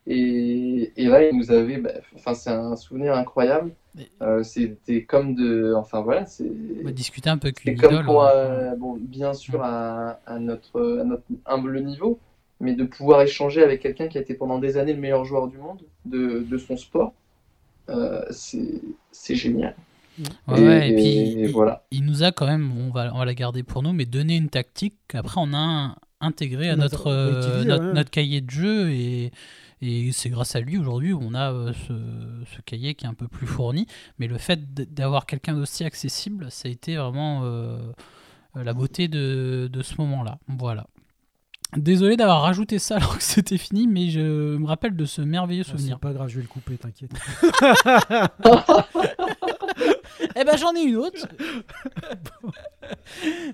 Et, et là, il nous avait. bah, enfin, c'est un souvenir incroyable. Euh, c'était comme de. Enfin, voilà, c'est. on va discuter un peu C'est comme pour, hein. euh, bon, bien sûr, à, à notre, à notre humble niveau, mais de pouvoir échanger avec quelqu'un qui a été pendant des années le meilleur joueur du monde de, de son sport, euh, c'est génial. Ouais, Et- ouais, et, puis et il, voilà. il nous a quand même, on va, on va la garder pour nous, mais donné une tactique qu'après on a un- intégré à notre, euh, notre, ouais. notre cahier de jeu et, et c'est grâce à lui aujourd'hui où on a euh, ce, ce cahier qui est un peu plus fourni. Mais le fait d'avoir quelqu'un d'aussi accessible, ça a été vraiment euh, la beauté de, de ce moment-là. Voilà. Désolé d'avoir rajouté ça alors que c'était fini, mais je me rappelle de ce merveilleux Ah, souvenir. C'est pas grave, je vais le couper, t'inquiète. Eh ben j'en ai une autre.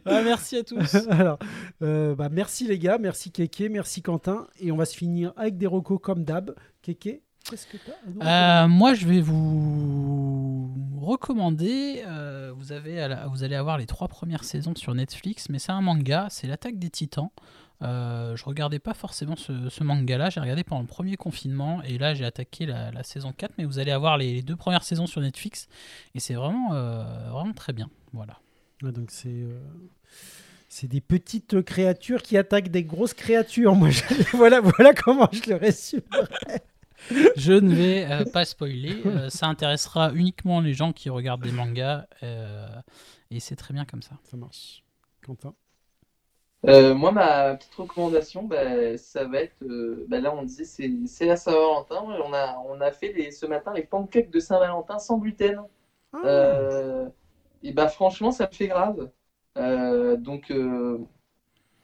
Ah, merci à tous. Alors, euh, bah, merci les gars, merci Kéké, merci Quentin. Et on va se finir avec des recos comme d'hab. Kéké, qu'est-ce que t'as Euh, moi, je vais vous recommander. euh, vous, avez, à la- vous allez avoir les trois premières saisons sur Netflix, mais c'est un manga, c'est l'attaque des titans. Euh, je regardais pas forcément ce, ce manga-là, j'ai regardé pendant le premier confinement et là j'ai attaqué la, la saison 4, mais vous allez avoir les, les deux premières saisons sur Netflix et c'est vraiment, euh, vraiment très bien. Voilà. Ouais, donc c'est euh, c'est des petites créatures qui attaquent des grosses créatures. Moi, je- voilà, voilà comment je le résume. Je ne vais euh, pas spoiler, euh, ça intéressera uniquement les gens qui regardent des mangas euh, et c'est très bien comme ça. Ça marche. Quentin. Euh, moi, ma petite recommandation, bah, ça va être. euh, bah, là, on disait, c'est c'est la Saint-Valentin. On a, on a fait les, ce matin les pancakes de Saint-Valentin sans gluten. Ah. Euh, et bah, franchement, ça me fait grave. Euh, donc,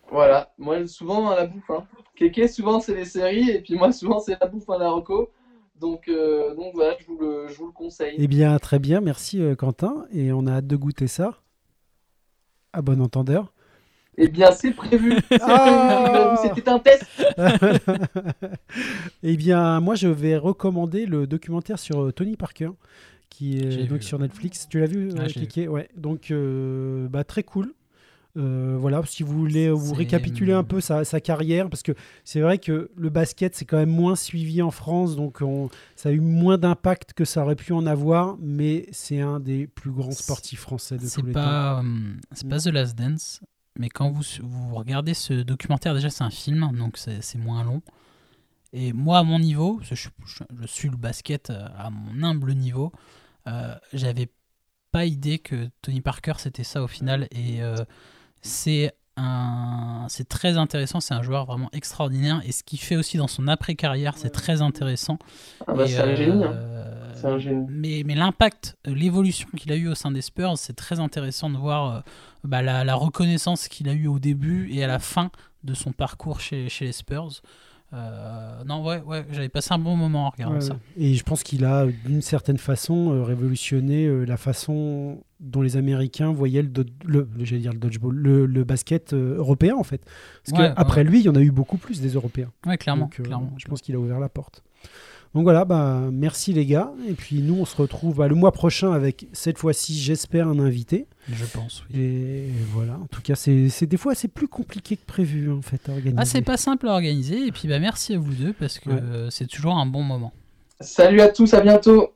voilà. Moi, souvent, dans la bouffe. Hein. Kéké, souvent, c'est les séries. Et puis, moi, souvent, c'est la bouffe à la reco. Donc, donc voilà, je vous le, je vous le conseille. Eh bien, très bien, merci Quentin. Et on a hâte de goûter ça. À bon entendeur. Eh bien, c'est prévu. Ah. C'était un test. eh bien, moi, je vais recommander le documentaire sur euh, Tony Parker, qui est donc vu. sur Netflix. Tu l'as vu, Ah, euh, je l'ai Kéké Ouais. Donc, euh, bah, très cool. Euh, voilà, si vous voulez vous récapituler un peu sa, sa carrière, parce que c'est vrai que le basket, c'est quand même moins suivi en France, donc on- ça a eu moins d'impact que ça aurait pu en avoir, mais c'est un des plus grands sportifs français de tous les temps. pas, c'est pas The Last Dance, mais quand vous, vous regardez ce documentaire, déjà c'est un film, donc c'est moins long. Et moi, à mon niveau, je suis le basket euh, à mon humble niveau, euh, j'avais pas idée que Tony Parker c'était ça au final. Et euh, c'est un, c'est très intéressant. C'est un joueur vraiment extraordinaire. Et ce qu'il fait aussi dans son après carrière, c'est très intéressant. Ah bah, c'est un génie. hein. euh, un génie. mais, mais l'impact, euh, l'évolution qu'il a eu au sein des Spurs, c'est très intéressant de voir euh, bah, la, la reconnaissance qu'il a eu au début et à la fin de son parcours chez, chez les Spurs. Euh, non, ouais, ouais, j'avais passé un bon moment en regardant ça. Et je pense qu'il a, d'une certaine façon, euh, révolutionné euh, la façon dont les Américains voyaient le, do- le, dire le dodgeball, le, le basket européen en fait. Parce Ouais, qu'après ouais. lui, il y en a eu beaucoup plus des Européens. Ouais, clairement. Donc, clairement. je pense qu'il a ouvert la porte. Donc voilà, bah, merci les gars. Et puis nous, on se retrouve bah, le mois prochain avec cette fois-ci, j'espère, un invité. Je pense, oui. Et voilà, en tout cas, c'est c'est- des fois c'est plus compliqué que prévu en fait à organiser. Ah, c'est pas simple à organiser. Et puis, bah, merci à vous deux parce que Ouais. euh, c'est toujours un bon moment. Salut à tous, à bientôt.